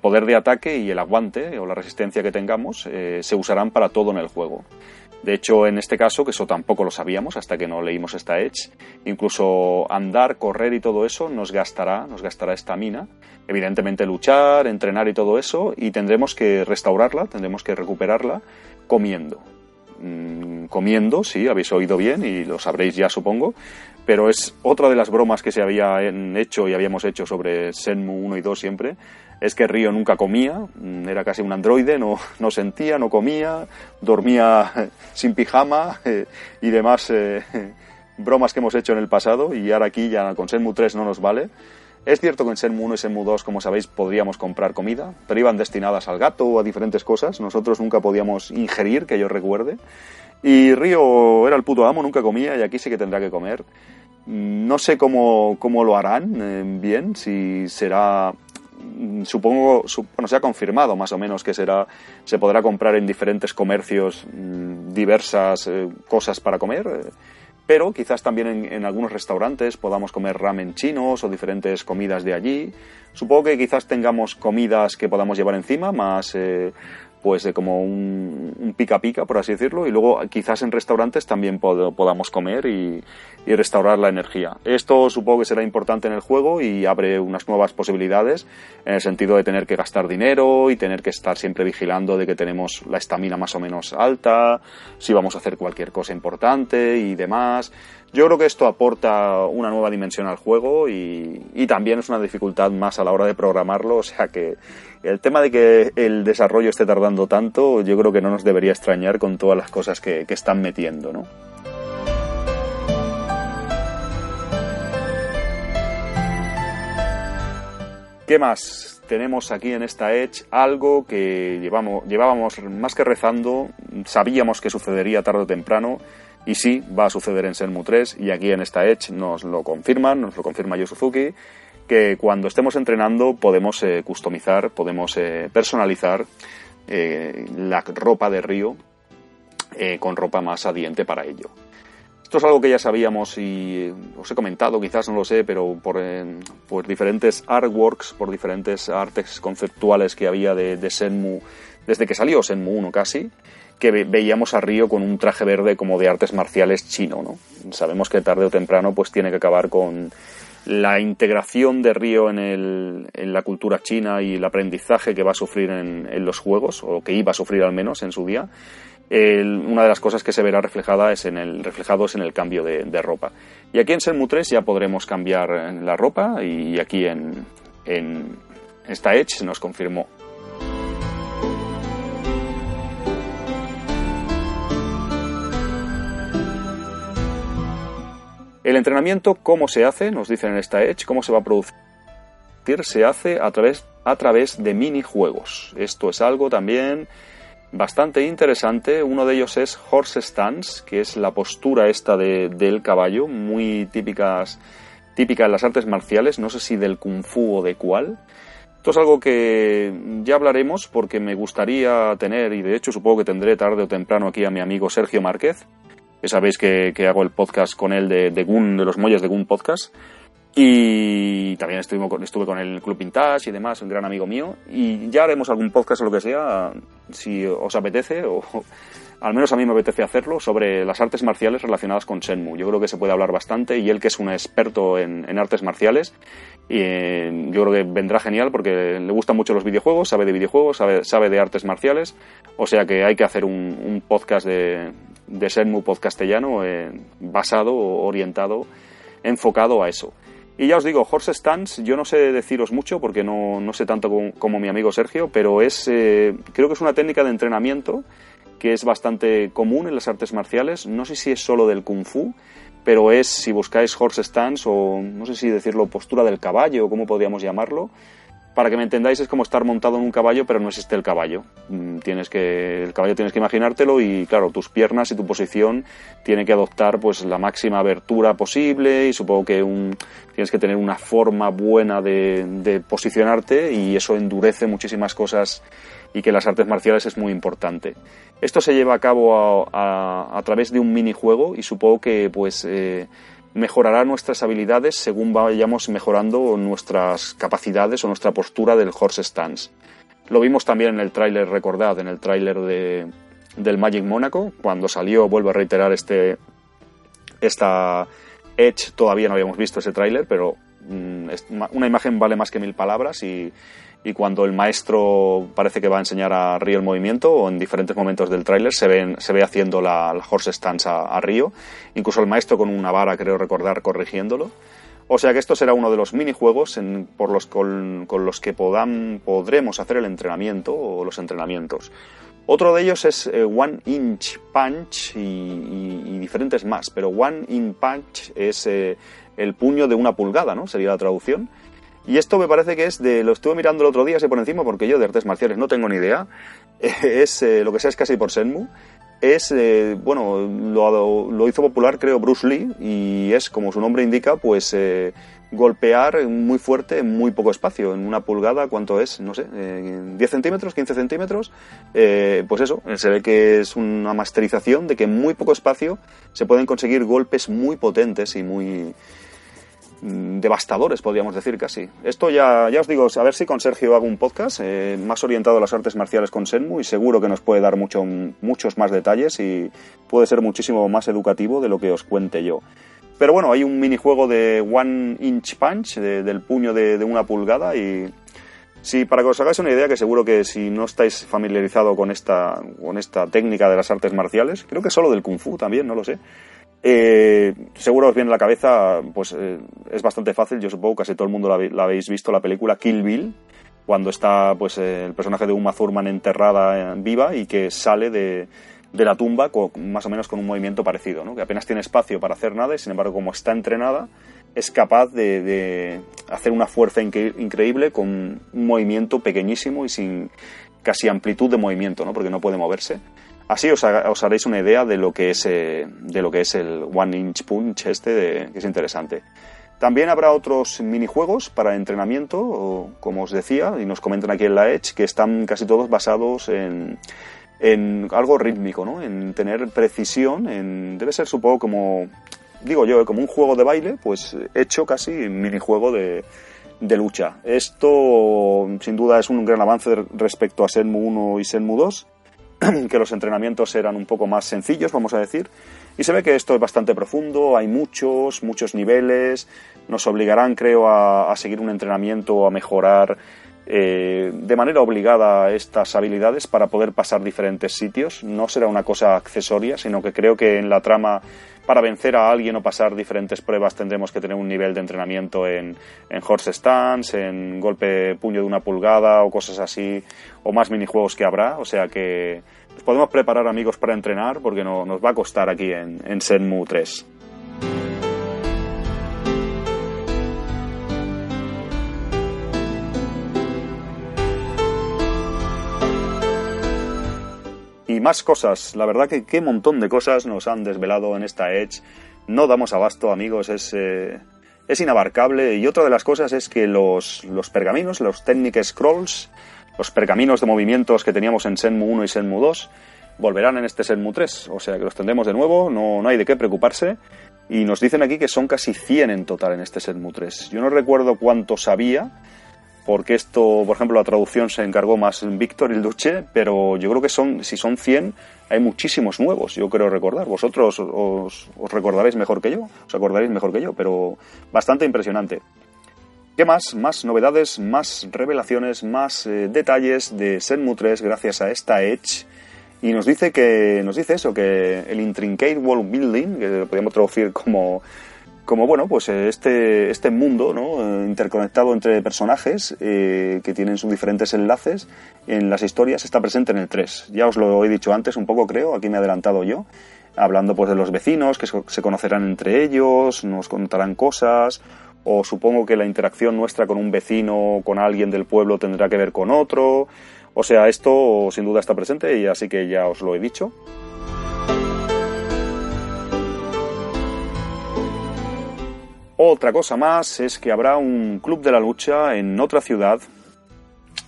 poder de ataque y el aguante o la resistencia que tengamos se usarán para todo en el juego. De hecho, en este caso, que eso tampoco lo sabíamos hasta que no leímos esta Edge, incluso andar, correr y todo eso nos gastará, nos gastará estamina. Evidentemente luchar, entrenar y todo eso, y tendremos que restaurarla, tendremos que recuperarla comiendo. Mm, comiendo, sí, habéis oído bien y lo sabréis ya supongo, pero es otra de las bromas que se habían hecho y habíamos hecho sobre Senmu 1 y 2 siempre, es que Río nunca comía, mm, era casi un androide, no, no sentía, no comía, dormía sin pijama eh, y demás eh, bromas que hemos hecho en el pasado y ahora aquí ya con Senmu 3 no nos vale. Es cierto que en Senmu 1 y Senmu 2, como sabéis, podríamos comprar comida, pero iban destinadas al gato o a diferentes cosas. Nosotros nunca podíamos ingerir, que yo recuerde. Y Río era el puto amo, nunca comía y aquí sí que tendrá que comer. Mm, no sé cómo, cómo lo harán eh, bien, si será Mm, supongo, bueno, se ha confirmado más o menos que será, se podrá comprar en diferentes comercios mm, diversas eh, cosas para comer, eh, pero quizás también en, algunos restaurantes podamos comer ramen chinos o diferentes comidas de allí. Supongo que quizás tengamos comidas que podamos llevar encima, más eh, pues de como un, pica pica, por así decirlo, y luego quizás en restaurantes también podamos comer y, restaurar la energía. Esto supongo que será importante en el juego y abre unas nuevas posibilidades en el sentido de tener que gastar dinero y tener que estar siempre vigilando de que tenemos la estamina más o menos alta, si vamos a hacer cualquier cosa importante y demás. Yo creo que esto aporta una nueva dimensión al juego y, y también es una dificultad más a la hora de programarlo, o sea que el tema de que el desarrollo esté tardando tanto, yo creo que no nos debería extrañar con todas las cosas que, están metiendo, ¿no? ¿Qué más? Tenemos aquí en esta Edge algo que llevamos, llevábamos más que rezando, sabíamos que sucedería tarde o temprano, y sí, va a suceder en Senmu 3, y aquí en esta Edge nos lo confirman, nos lo confirma Yu que cuando estemos entrenando podemos eh, customizar, podemos eh, personalizar eh, la ropa de Río con ropa más adiente para ello. Esto es algo que ya sabíamos y os he comentado, quizás no lo sé, pero por, por diferentes artworks, por diferentes artes conceptuales que había de, de Senmu, desde que salió Senmu 1 casi, que veíamos a Río con un traje verde como de artes marciales chino, ¿no? Sabemos que tarde o temprano pues tiene que acabar con la integración de Río en, el, en, la cultura china y el aprendizaje que va a sufrir en, los juegos, o que iba a sufrir al menos en su día, una de las cosas que se verá reflejada es en el, reflejado es en el cambio de, ropa. Y aquí en Senmu 3 ya podremos cambiar la ropa y aquí en, en esta Edge nos confirmó El entrenamiento, ¿cómo se hace? Nos dicen en esta Edge, ¿cómo se va a producir? Se hace a través, a través de minijuegos. Esto es algo también bastante interesante. Uno de ellos es horse stance, que es la postura esta del caballo, muy típicas, típica en las artes marciales, no sé si del kung fu o de cuál. Esto es algo que ya hablaremos porque me gustaría tener, y de hecho supongo que tendré tarde o temprano aquí a mi amigo Sergio Márquez, que sabéis que, hago el podcast con él de, de Gun, de los muelles de Gun Podcast. Y también estuve con, estuve con el Club Vintage y demás, un gran amigo mío. Y ya haremos algún podcast o lo que sea, si os apetece, o al menos a mí me apetece hacerlo, sobre las artes marciales relacionadas con Shenmue. Yo creo que se puede hablar bastante y él que es un experto en, artes marciales, y, eh, yo creo que vendrá genial porque le gustan mucho los videojuegos, sabe de videojuegos, sabe, sabe de artes marciales, o sea que hay que hacer un podcast de, de Senmu podcastellano eh, basado orientado, enfocado a eso. Y ya os digo, horse stance, yo no sé deciros mucho porque no, no sé tanto como, mi amigo Sergio, pero es, eh, creo que es una técnica de entrenamiento que es bastante común en las artes marciales. No sé si es solo del kung fu, pero es, si buscáis horse stance o no sé si decirlo, postura del caballo o cómo podríamos llamarlo, para que me entendáis, es como estar montado en un caballo, pero no existe el caballo. Mm, tienes que, el caballo tienes que imaginártelo y, claro, tus piernas y tu posición tiene que adoptar pues la máxima abertura posible y supongo que un, tienes que tener una forma buena de, posicionarte y eso endurece muchísimas cosas y que las artes marciales es muy importante. Esto se lleva a cabo a, través de un minijuego y supongo que pues eh, mejorará nuestras habilidades según vayamos mejorando nuestras capacidades o nuestra postura del horse stance. Lo vimos también en el tráiler, recordad, en el tráiler de, del Magic Mónaco, cuando salió, vuelvo a reiterar, este esta Edge, todavía no habíamos visto ese tráiler, pero mm, una imagen vale más que mil palabras y y cuando el maestro parece que va a enseñar a Río el movimiento o en diferentes momentos del tráiler se, se ve haciendo la, horse stance a, Río, incluso el maestro con una vara, creo recordar, corrigiéndolo. O sea que esto será uno de los minijuegos en, por los, con, los que podan, podremos hacer el entrenamiento o los entrenamientos. Otro de ellos es eh, One Inch Punch y, diferentes más, pero One Inch Punch es eh, el puño de una pulgada, ¿no? Sería la traducción y esto me parece que es de. Lo estuve mirando el otro día, así por encima, porque yo de artes marciales no tengo ni idea. Es eh, lo que sea es casi por Senmu. Es, eh, bueno, lo, hizo popular, creo, Bruce Lee, y es, como su nombre indica, pues eh, golpear muy fuerte en muy poco espacio. En una pulgada, ¿cuánto es? No sé, 10 centímetros, 15 centímetros. pues eso, se ve que es una masterización de que en muy poco espacio se pueden conseguir golpes muy potentes y muy devastadores, podríamos decir casi. Esto ya, ya os digo, a ver si con Sergio hago un podcast eh, más orientado a las artes marciales con Senmu y seguro que nos puede dar mucho, muchos más detalles y puede ser muchísimo más educativo de lo que os cuente yo. Pero bueno, hay un minijuego de One Inch Punch, del puño de, una pulgada y si para que os hagáis una idea, que seguro que si no estáis familiarizado con esta, con esta técnica de las artes marciales, creo que solo del kung fu también, no lo sé, eh, seguro os viene la cabeza, pues eh, es bastante fácil, yo supongo que casi todo el mundo la, habéis visto, la película Kill Bill, cuando está pues eh, el personaje de Uma Thurman enterrada viva y que sale de, la tumba más o menos con un movimiento parecido, ¿no? que apenas tiene espacio para hacer nada y sin embargo como está entrenada es capaz de, hacer una fuerza increíble con un movimiento pequeñísimo y sin casi amplitud de movimiento, ¿no? porque no puede moverse. Así os, haréis una idea de lo que es, eh, de lo que es el One Inch Punch este, que es interesante. También habrá otros minijuegos para entrenamiento, como os decía, y nos comentan aquí en la Edge, que están casi todos basados en, en algo rítmico, ¿no? En tener precisión, en, debe ser supongo como, digo yo, como un juego de baile, pues hecho casi minijuego de, de lucha. Esto sin duda es un gran avance respecto a Senmu 1 y Senmu 2 que los entrenamientos eran un poco más sencillos, vamos a decir. Y se ve que esto es bastante profundo, hay muchos, muchos niveles, nos obligarán, creo, a, seguir un entrenamiento a mejorar eh, de manera obligada estas habilidades para poder pasar diferentes sitios. No será una cosa accesoria, sino que creo que en la trama para vencer a alguien o pasar diferentes pruebas tendremos que tener un nivel de entrenamiento en, horse stance, en golpe puño de una pulgada o cosas así, o más minijuegos que habrá. O sea que nos podemos preparar amigos para entrenar porque no, nos va a costar aquí en, en Senmu 3. Más cosas. La verdad que qué montón de cosas nos han desvelado en esta Edge. No damos abasto, amigos, es, eh, es inabarcable. Y otra de las cosas es que los, los pergaminos, los Technic Scrolls, los pergaminos de movimientos que teníamos en Senmu 1 y Senmu 2, volverán en este Senmu 3. O sea que los tendremos de nuevo, no, no hay de qué preocuparse. Y nos dicen aquí que son casi 100 en total en este Senmu 3. Yo no recuerdo cuántos había, porque esto, por ejemplo, la traducción se encargó más Víctor el Duce, pero yo creo que son, si son 100, hay muchísimos nuevos, yo creo recordar. Vosotros os, recordaréis mejor que yo, os acordaréis mejor que yo, pero bastante impresionante. ¿Qué más? Más novedades, más revelaciones, más eh, detalles de Senmu 3 gracias a esta Edge. Y nos dice que nos dice eso, que el Intrincate World Building, que lo podríamos traducir como como bueno, pues eh, este, este mundo ¿no? Eh, interconectado entre personajes eh, que tienen sus diferentes enlaces en las historias está presente en el 3. Ya os lo he dicho antes un poco creo, aquí me he adelantado yo, hablando pues de los vecinos que se conocerán entre ellos, nos contarán cosas, o supongo que la interacción nuestra con un vecino, con alguien del pueblo tendrá que ver con otro. O sea, esto sin duda está presente y así que ya os lo he dicho. Otra cosa más es que habrá un club de la lucha en otra ciudad.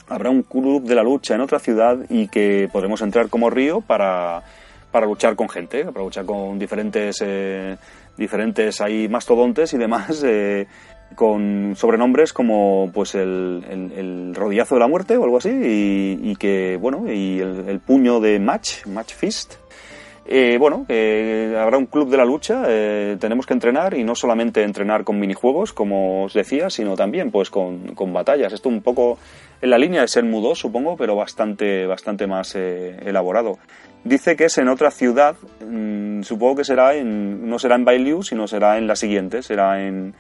Habrá un club de la lucha en otra ciudad y que podremos entrar como río para, para luchar con gente, para luchar con diferentes, eh, diferentes ahí mastodontes y demás, eh, con sobrenombres como pues el, el, rodillazo de la muerte o algo así, y, que, bueno, y el, el, puño de Match, Match Fist, eh, bueno, eh, habrá un club de la lucha, eh, tenemos que entrenar y no solamente entrenar con minijuegos, como os decía, sino también pues con, batallas. Esto un poco en la línea de ser 2, supongo, pero bastante, bastante más elaborado. Dice que es en otra ciudad, mm, supongo que será en, no será en Bailiu, sino será en la siguiente, será en,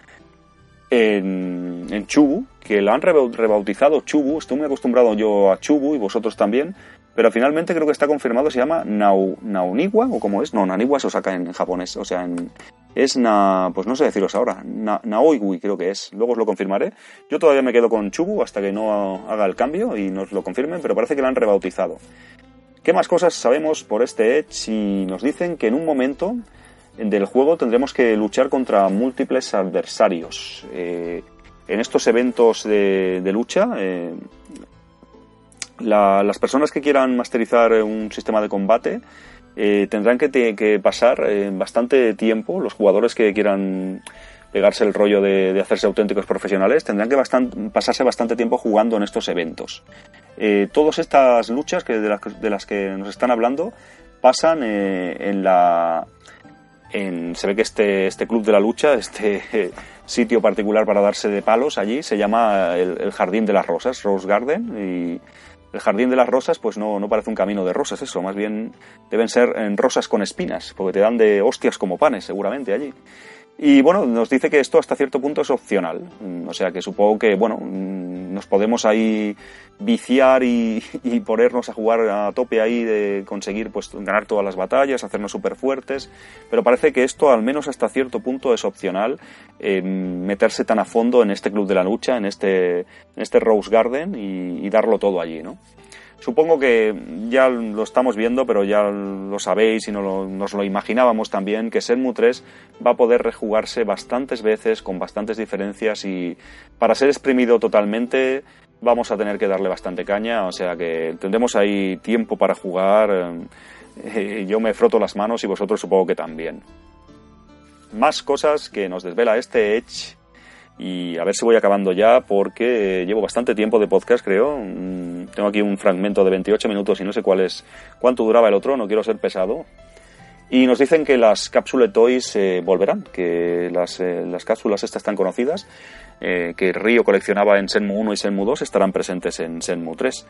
en, en Chubu, que la han rebautizado Chubu, estoy muy acostumbrado yo a Chubu y vosotros también, pero finalmente creo que está confirmado, se llama Nau, Nauniwa, o cómo es. No, Naniwa se saca en japonés, o sea, es na, pues no sé deciros ahora, na, Naoiwi creo que es, luego os lo confirmaré. Yo todavía me quedo con Chubu hasta que no haga el cambio y nos lo confirmen, pero parece que lo han rebautizado. ¿Qué más cosas sabemos por este Edge? Y nos dicen que en un momento del juego tendremos que luchar contra múltiples adversarios. Eh, en estos eventos de, lucha, eh, las personas que quieran masterizar un sistema de combate eh, tendrán que, pasar eh, bastante tiempo, los jugadores que quieran pegarse el rollo de, hacerse auténticos profesionales, tendrán que pasarse bastante tiempo jugando en estos eventos. Eh, todas estas luchas que, de, las, que nos están hablando pasan en la... Se ve que este, este club de la lucha, este sitio particular para darse de palos allí, se llama el, el Jardín de las Rosas, Rose Garden, y el jardín de las rosas, pues no, no parece un camino de rosas eso, más bien deben ser en rosas con espinas, porque te dan de hostias como panes, seguramente allí. Y bueno, nos dice que esto hasta cierto punto es opcional. Mm, o sea que supongo que, bueno, mm, nos podemos ahí viciar y, ponernos a jugar a tope ahí de conseguir pues ganar todas las batallas, hacernos súper fuertes. Pero parece que esto, al menos hasta cierto punto, es opcional. Eh, meterse tan a fondo en este club de la lucha, en este, en este Rose Garden y, y darlo todo allí, ¿no? Supongo que ya lo estamos viendo, pero ya lo sabéis y nos lo imaginábamos también, que Senmu 3 va a poder rejugarse bastantes veces, con bastantes diferencias y para ser exprimido totalmente vamos a tener que darle bastante caña, o sea que tendremos ahí tiempo para jugar. Eh, yo me froto las manos y vosotros supongo que también. Más cosas que nos desvela este Edge y a ver si voy acabando ya porque llevo bastante tiempo de podcast, creo. Mm, tengo aquí un fragmento de 28 minutos y no sé cuál es, cuánto duraba el otro, no quiero ser pesado. Y nos dicen que las cápsulas Toys eh, volverán, que las, eh, las, cápsulas estas tan conocidas, eh, que Río coleccionaba en Senmu 1 y Senmu 2, estarán presentes en Senmu 3.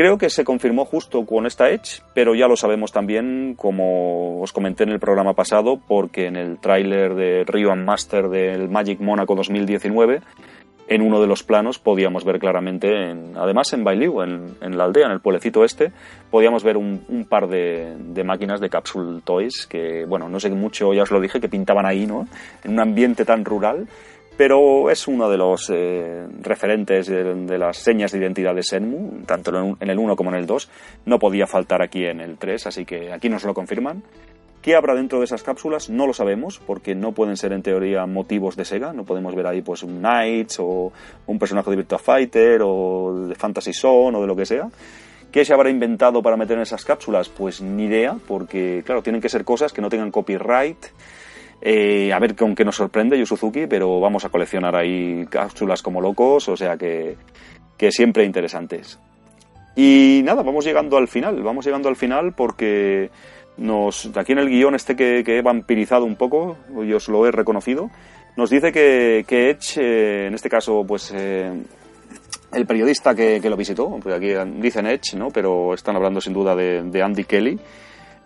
Creo que se confirmó justo con esta Edge, pero ya lo sabemos también, como os comenté en el programa pasado, porque en el tráiler de Rio Master del Magic Monaco 2019, en uno de los planos podíamos ver claramente, además en Bailiu, en, la aldea, en el pueblecito este, podíamos ver un, par de, de, máquinas de Capsule Toys que, bueno, no sé mucho, ya os lo dije, que pintaban ahí, ¿no? En un ambiente tan rural pero es uno de los eh, referentes de, las señas de identidad de Senmu, tanto en el 1 como en el 2. No podía faltar aquí en el 3, así que aquí nos lo confirman. ¿Qué habrá dentro de esas cápsulas? No lo sabemos, porque no pueden ser en teoría motivos de Sega. No podemos ver ahí pues un Knights o un personaje de Virtua Fighter o de Fantasy Zone o de lo que sea. ¿Qué se habrá inventado para meter en esas cápsulas? Pues ni idea, porque claro, tienen que ser cosas que no tengan copyright eh, a ver con qué nos sorprende Yu pero vamos a coleccionar ahí cápsulas como locos, o sea que, siempre interesantes. Y nada, vamos llegando al final, vamos llegando al final porque nos, aquí en el guion este que, he vampirizado un poco, yo os lo he reconocido, nos dice que, que Edge, eh, en este caso, pues eh, el periodista que, lo visitó, pues aquí dicen Edge, ¿no? pero están hablando sin duda de Andy Kelly,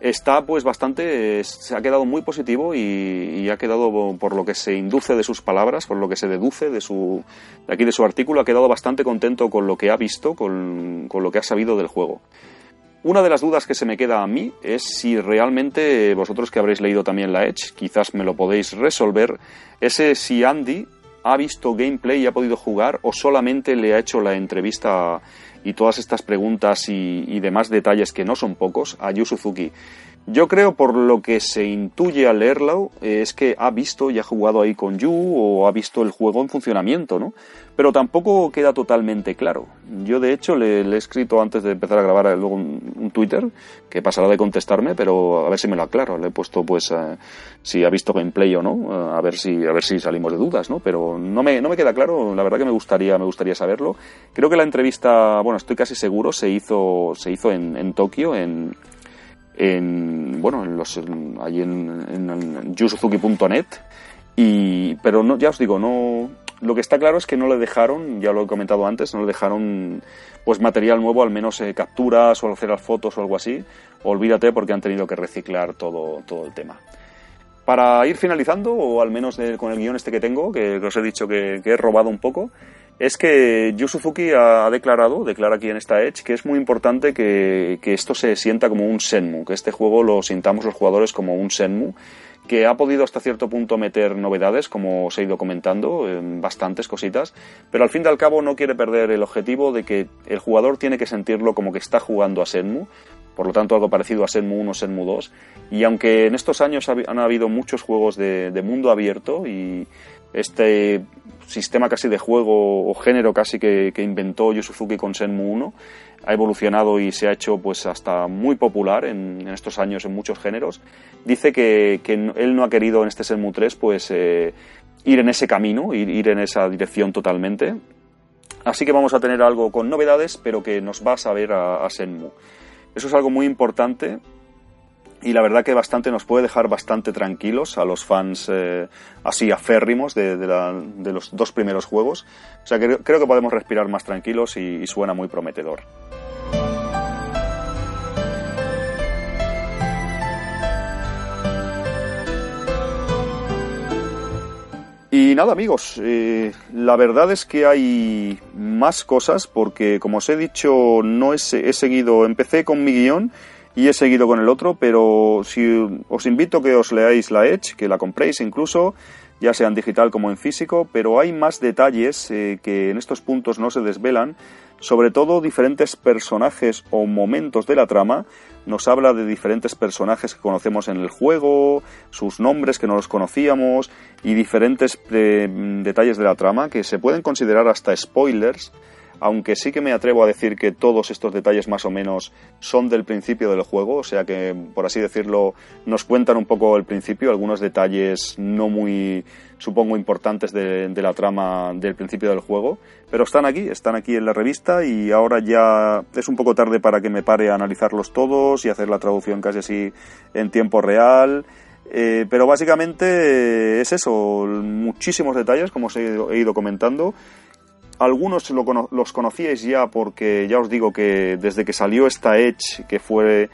está pues bastante, se ha quedado muy positivo y, ha quedado, por lo que se induce de sus palabras, por lo que se deduce de, su, de aquí de su artículo, ha quedado bastante contento con lo que ha visto, con, con lo que ha sabido del juego. Una de las dudas que se me queda a mí es si realmente vosotros que habréis leído también la Edge, quizás me lo podéis resolver, ese si Andy ha visto gameplay y ha podido jugar o solamente le ha hecho la entrevista y todas estas preguntas y, demás detalles que no son pocos a Yu Suzuki. Yo creo, por lo que se intuye al leerlo, eh, es que ha visto y ha jugado ahí con Yu o ha visto el juego en funcionamiento, ¿no? Pero tampoco queda totalmente claro. Yo, de hecho, le, he escrito antes de empezar a grabar eh, luego un, Twitter, que pasará de contestarme, pero a ver si me lo aclaro. Le he puesto, pues, eh, si ha visto gameplay o no, a ver si a ver si salimos de dudas, ¿no? Pero no me, no me queda claro, la verdad que me gustaría, me gustaría saberlo. Creo que la entrevista, bueno, estoy casi seguro, se hizo, se hizo en, en Tokio, en en bueno en los allí en, en, yusuzuki.net y pero no ya os digo no lo que está claro es que no le dejaron ya lo he comentado antes no le dejaron pues material nuevo al menos eh, capturas o hacer las fotos o algo así. Olvídate porque han tenido que reciclar todo todo el tema. Para ir finalizando o al menos con el guion este que tengo que, os he dicho que he robado un poco es que Yu Suzuki ha declarado, declara aquí en esta Edge, que es muy importante que, esto se sienta como un Senmu, que este juego lo sintamos los jugadores como un Senmu, que ha podido hasta cierto punto meter novedades, como os he ido comentando, en bastantes cositas, pero al fin y al cabo no quiere perder el objetivo de que el jugador tiene que sentirlo como que está jugando a Senmu, por lo tanto algo parecido a Senmu 1, Senmu 2, y aunque en estos años han habido muchos juegos de, de mundo abierto y este sistema casi de juego o género casi que, inventó Yu con Senmu 1 ha evolucionado y se ha hecho pues hasta muy popular en, estos años en muchos géneros. Dice que, él no ha querido en este Senmu 3 pues eh, ir en ese camino, ir, ir en esa dirección totalmente. Así que vamos a tener algo con novedades, pero que nos va a saber a Senmu. Eso es algo muy importante y la verdad que bastante nos puede dejar bastante tranquilos a los fans eh, así aférrimos de, de, los dos primeros juegos. O sea, creo que podemos respirar más tranquilos y, suena muy prometedor. Y nada amigos, eh, la verdad es que hay más cosas porque como os he dicho no he, he seguido, empecé con mi guion y he seguido con el otro, pero si os invito que os leáis la Edge, que la compréis incluso, ya sea en digital como en físico, pero hay más detalles eh, que en estos puntos no se desvelan, sobre todo diferentes personajes o momentos de la trama. Nos habla de diferentes personajes que conocemos en el juego, sus nombres que no los conocíamos y diferentes eh, detalles de la trama que se pueden considerar hasta spoilers aunque sí que me atrevo a decir que todos estos detalles más o menos son del principio del juego, o sea que, por así decirlo, nos cuentan un poco el principio, algunos detalles no muy, supongo, importantes de, la trama del principio del juego, pero están aquí, están aquí en la revista y ahora ya es un poco tarde para que me pare a analizarlos todos y hacer la traducción casi así en tiempo real. Eh, pero básicamente es eso, muchísimos detalles, como os he ido comentando, algunos los conocíais ya porque ya os digo que desde que salió esta Edge, que fue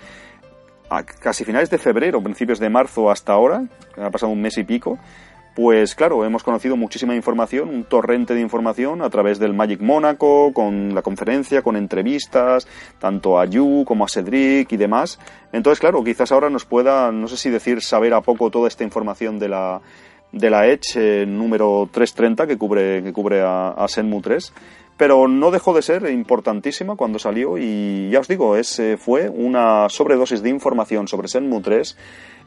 a casi finales de febrero, principios de marzo hasta ahora, ha pasado un mes y pico, pues claro, hemos conocido muchísima información, un torrente de información a través del Magic Mónaco, con la conferencia, con entrevistas, tanto a Yu como a Cedric y demás. Entonces, claro, quizás ahora nos pueda, no sé si decir, saber a poco toda esta información de la, de la Edge eh, número 330 que cubre, que cubre a, a, Senmu 3. Pero no dejó de ser importantísima cuando salió y ya os digo, ese fue una sobredosis de información sobre Senmu 3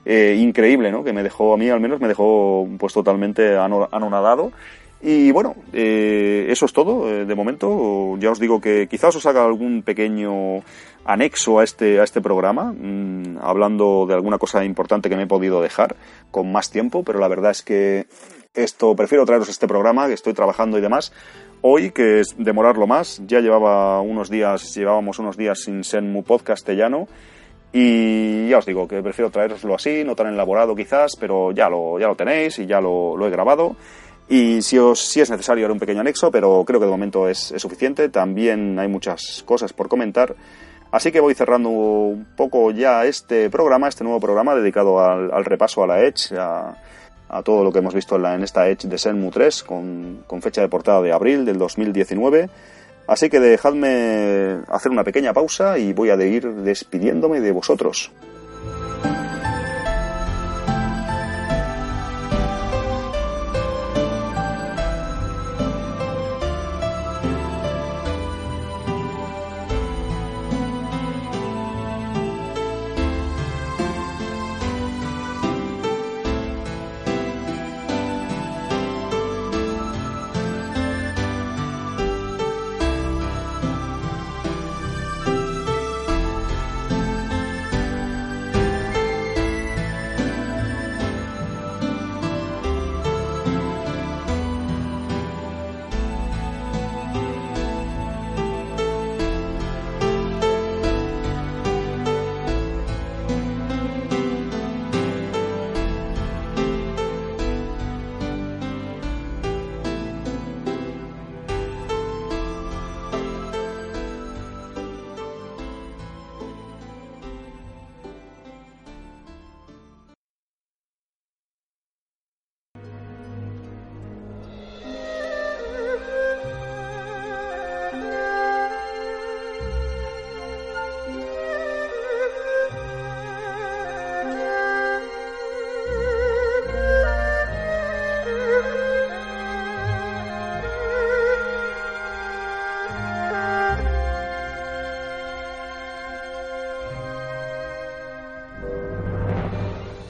eh, increíble, ¿no? Que me dejó, a mí al menos me dejó pues totalmente anonadado. Y bueno, eh, eso es todo de momento. Ya os digo que quizás os haga algún pequeño anexo a este, a este programa, mm, hablando de alguna cosa importante que me he podido dejar con más tiempo, pero la verdad es que esto prefiero traeros este programa que estoy trabajando y demás hoy que es demorarlo más ya llevaba unos días llevábamos unos días sin Senmu podcast castellano y ya os digo que prefiero traeroslo así no tan elaborado quizás pero ya lo ya lo tenéis y ya lo, lo he grabado y si, os, si es necesario haré un pequeño anexo pero creo que de momento es, es suficiente también hay muchas cosas por comentar Así que voy cerrando un poco ya este programa, este nuevo programa dedicado al, repaso a la Edge, a, todo lo que hemos visto en, esta Edge de Senmu 3 con, con, fecha de portada de abril del 2019. Así que dejadme hacer una pequeña pausa y voy a ir despidiéndome de vosotros.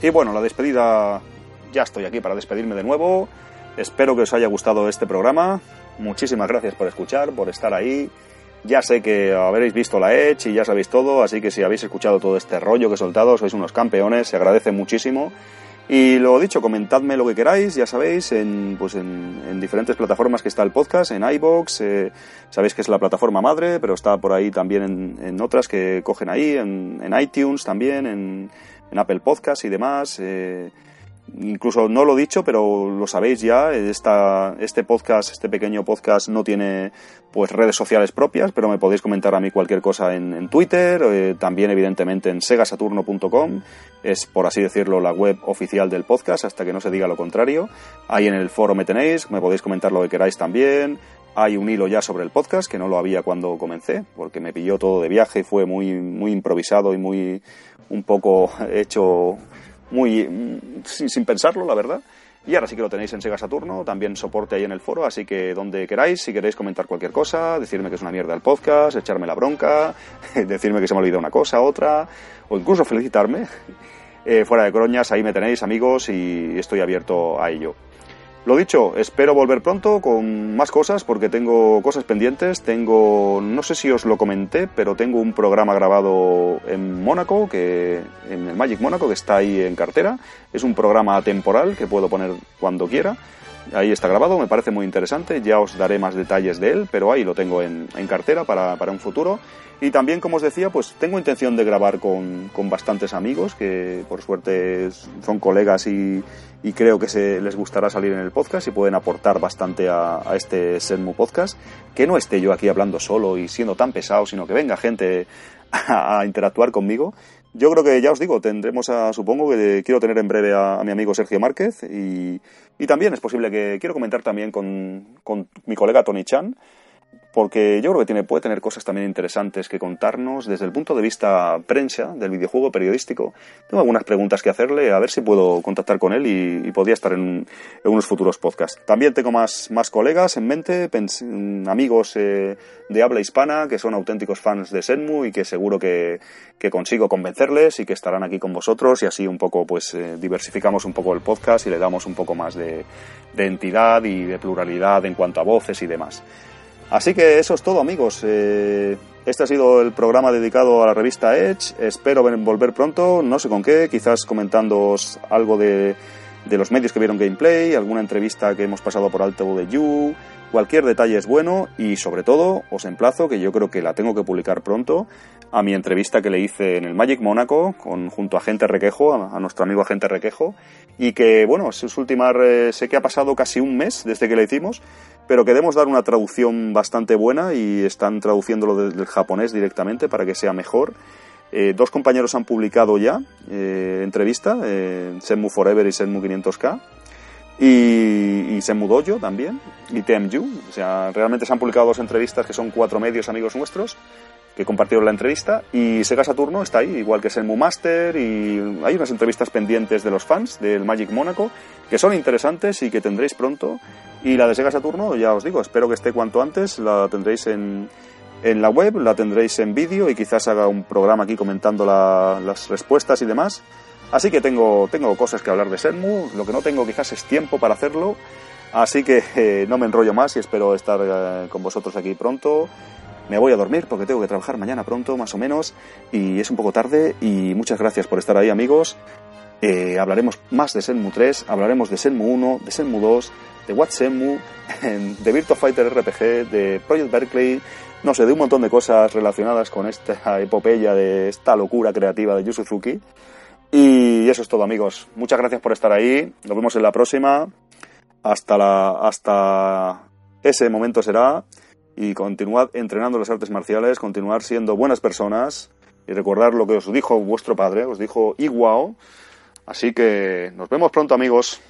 Y bueno, la despedida, ya estoy aquí para despedirme de nuevo. Espero que os haya gustado este programa. Muchísimas gracias por escuchar, por estar ahí. Ya sé que habréis visto la Edge y ya sabéis todo, así que si habéis escuchado todo este rollo que he soltado, sois unos campeones, se agradece muchísimo. Y lo dicho, comentadme lo que queráis, ya sabéis, en, pues en, diferentes plataformas que está el podcast, en iBox, eh, sabéis que es la plataforma madre, pero está por ahí también en, otras que cogen ahí, en, iTunes también, en, Apple Podcast y demás. Eh, incluso no lo he dicho, pero lo sabéis ya, esta, este podcast, este pequeño podcast no tiene pues redes sociales propias, pero me podéis comentar a mí cualquier cosa en, Twitter, eh, también evidentemente en segasaturno.com, es por así decirlo la web oficial del podcast, hasta que no se diga lo contrario. Ahí en el foro me tenéis, me podéis comentar lo que queráis también. Hay un hilo ya sobre el podcast, que no lo había cuando comencé, porque me pilló todo de viaje y fue muy, muy improvisado y muy un poco hecho muy mm, sin, pensarlo, la verdad. Y ahora sí que lo tenéis en Sega Saturno, también soporte ahí en el foro, así que donde queráis, si queréis comentar cualquier cosa, decirme que es una mierda el podcast, echarme la bronca, decirme que se me ha olvidado una cosa, otra, o incluso felicitarme, eh, fuera de croñas, ahí me tenéis amigos y estoy abierto a ello. Lo dicho, espero volver pronto con más cosas porque tengo cosas pendientes. Tengo, no sé si os lo comenté, pero tengo un programa grabado en Mónaco, que, en el Magic Mónaco, que está ahí en cartera. Es un programa temporal que puedo poner cuando quiera. Ahí está grabado, me parece muy interesante. Ya os daré más detalles de él, pero ahí lo tengo en, cartera para, para un futuro. Y también, como os decía, pues tengo intención de grabar con, con bastantes amigos que por suerte son colegas y, y creo que se les gustará salir en el podcast y pueden aportar bastante a, a este Senmu Podcast. Que no esté yo aquí hablando solo y siendo tan pesado, sino que venga gente a, a interactuar conmigo. Yo creo que ya os digo, tendremos a, supongo que quiero tener en breve a, a mi amigo Sergio Márquez y, y, también es posible que quiero comentar también con, con mi colega Tony Chan porque yo creo que tiene, puede tener cosas también interesantes que contarnos desde el punto de vista prensa del videojuego periodístico. Tengo algunas preguntas que hacerle, a ver si puedo contactar con él y, podría estar en, unos futuros podcasts. También tengo más, más colegas en mente, amigos eh, de habla hispana que son auténticos fans de Senmu y que seguro que, consigo convencerles y que estarán aquí con vosotros y así un poco pues eh, diversificamos un poco el podcast y le damos un poco más de entidad y de pluralidad en cuanto a voces y demás. Así que eso es todo, amigos. Eh, este ha sido el programa dedicado a la revista Edge. Espero volver pronto, no sé con qué, quizás comentándoos algo de, de los medios que vieron gameplay, alguna entrevista que hemos pasado por alto de You, cualquier detalle es bueno y sobre todo os emplazo, que yo creo que la tengo que publicar pronto, a mi entrevista que le hice en el Magic Mónaco junto a Gente Requejo, a, nuestro amigo Agente Requejo, y que bueno, es última, sé que ha pasado casi un mes desde que la hicimos, pero queremos dar una traducción bastante buena y están traduciéndolo del, japonés directamente para que sea mejor. Eh, dos compañeros han publicado ya eh, entrevista, eh, Senmu Forever y Senmu 500K, y, y Senmu Dojo también, y TMU. O sea, realmente se han publicado dos entrevistas que son cuatro medios amigos nuestros que compartieron la entrevista y Sega Saturno está ahí, igual que Senmu Master y hay unas entrevistas pendientes de los fans del Magic Mónaco que son interesantes y que tendréis pronto y la de Sega Saturno, ya os digo, espero que esté cuanto antes, la tendréis en, en la web, la tendréis en vídeo y quizás haga un programa aquí comentando las respuestas y demás. Así que tengo, tengo cosas que hablar de Senmu, lo que no tengo quizás es tiempo para hacerlo, así que eh, no me enrollo más y espero estar eh, con vosotros aquí pronto. Me voy a dormir porque tengo que trabajar mañana pronto, más o menos, y es un poco tarde. Y muchas gracias por estar ahí, amigos. Eh, hablaremos más de Senmu 3, hablaremos de Senmu 1, de Senmu 2, de What Senmu, de Virtua Fighter RPG, de Project Berkeley, no sé, de un montón de cosas relacionadas con esta epopeya de esta locura creativa de Yu Suzuki. Y eso es todo, amigos. Muchas gracias por estar ahí. Nos vemos en la próxima. Hasta la hasta ese momento será y continuad entrenando las artes marciales, continuar siendo buenas personas y recordar lo que os dijo vuestro padre, os dijo Iguao. Así que nos vemos pronto amigos.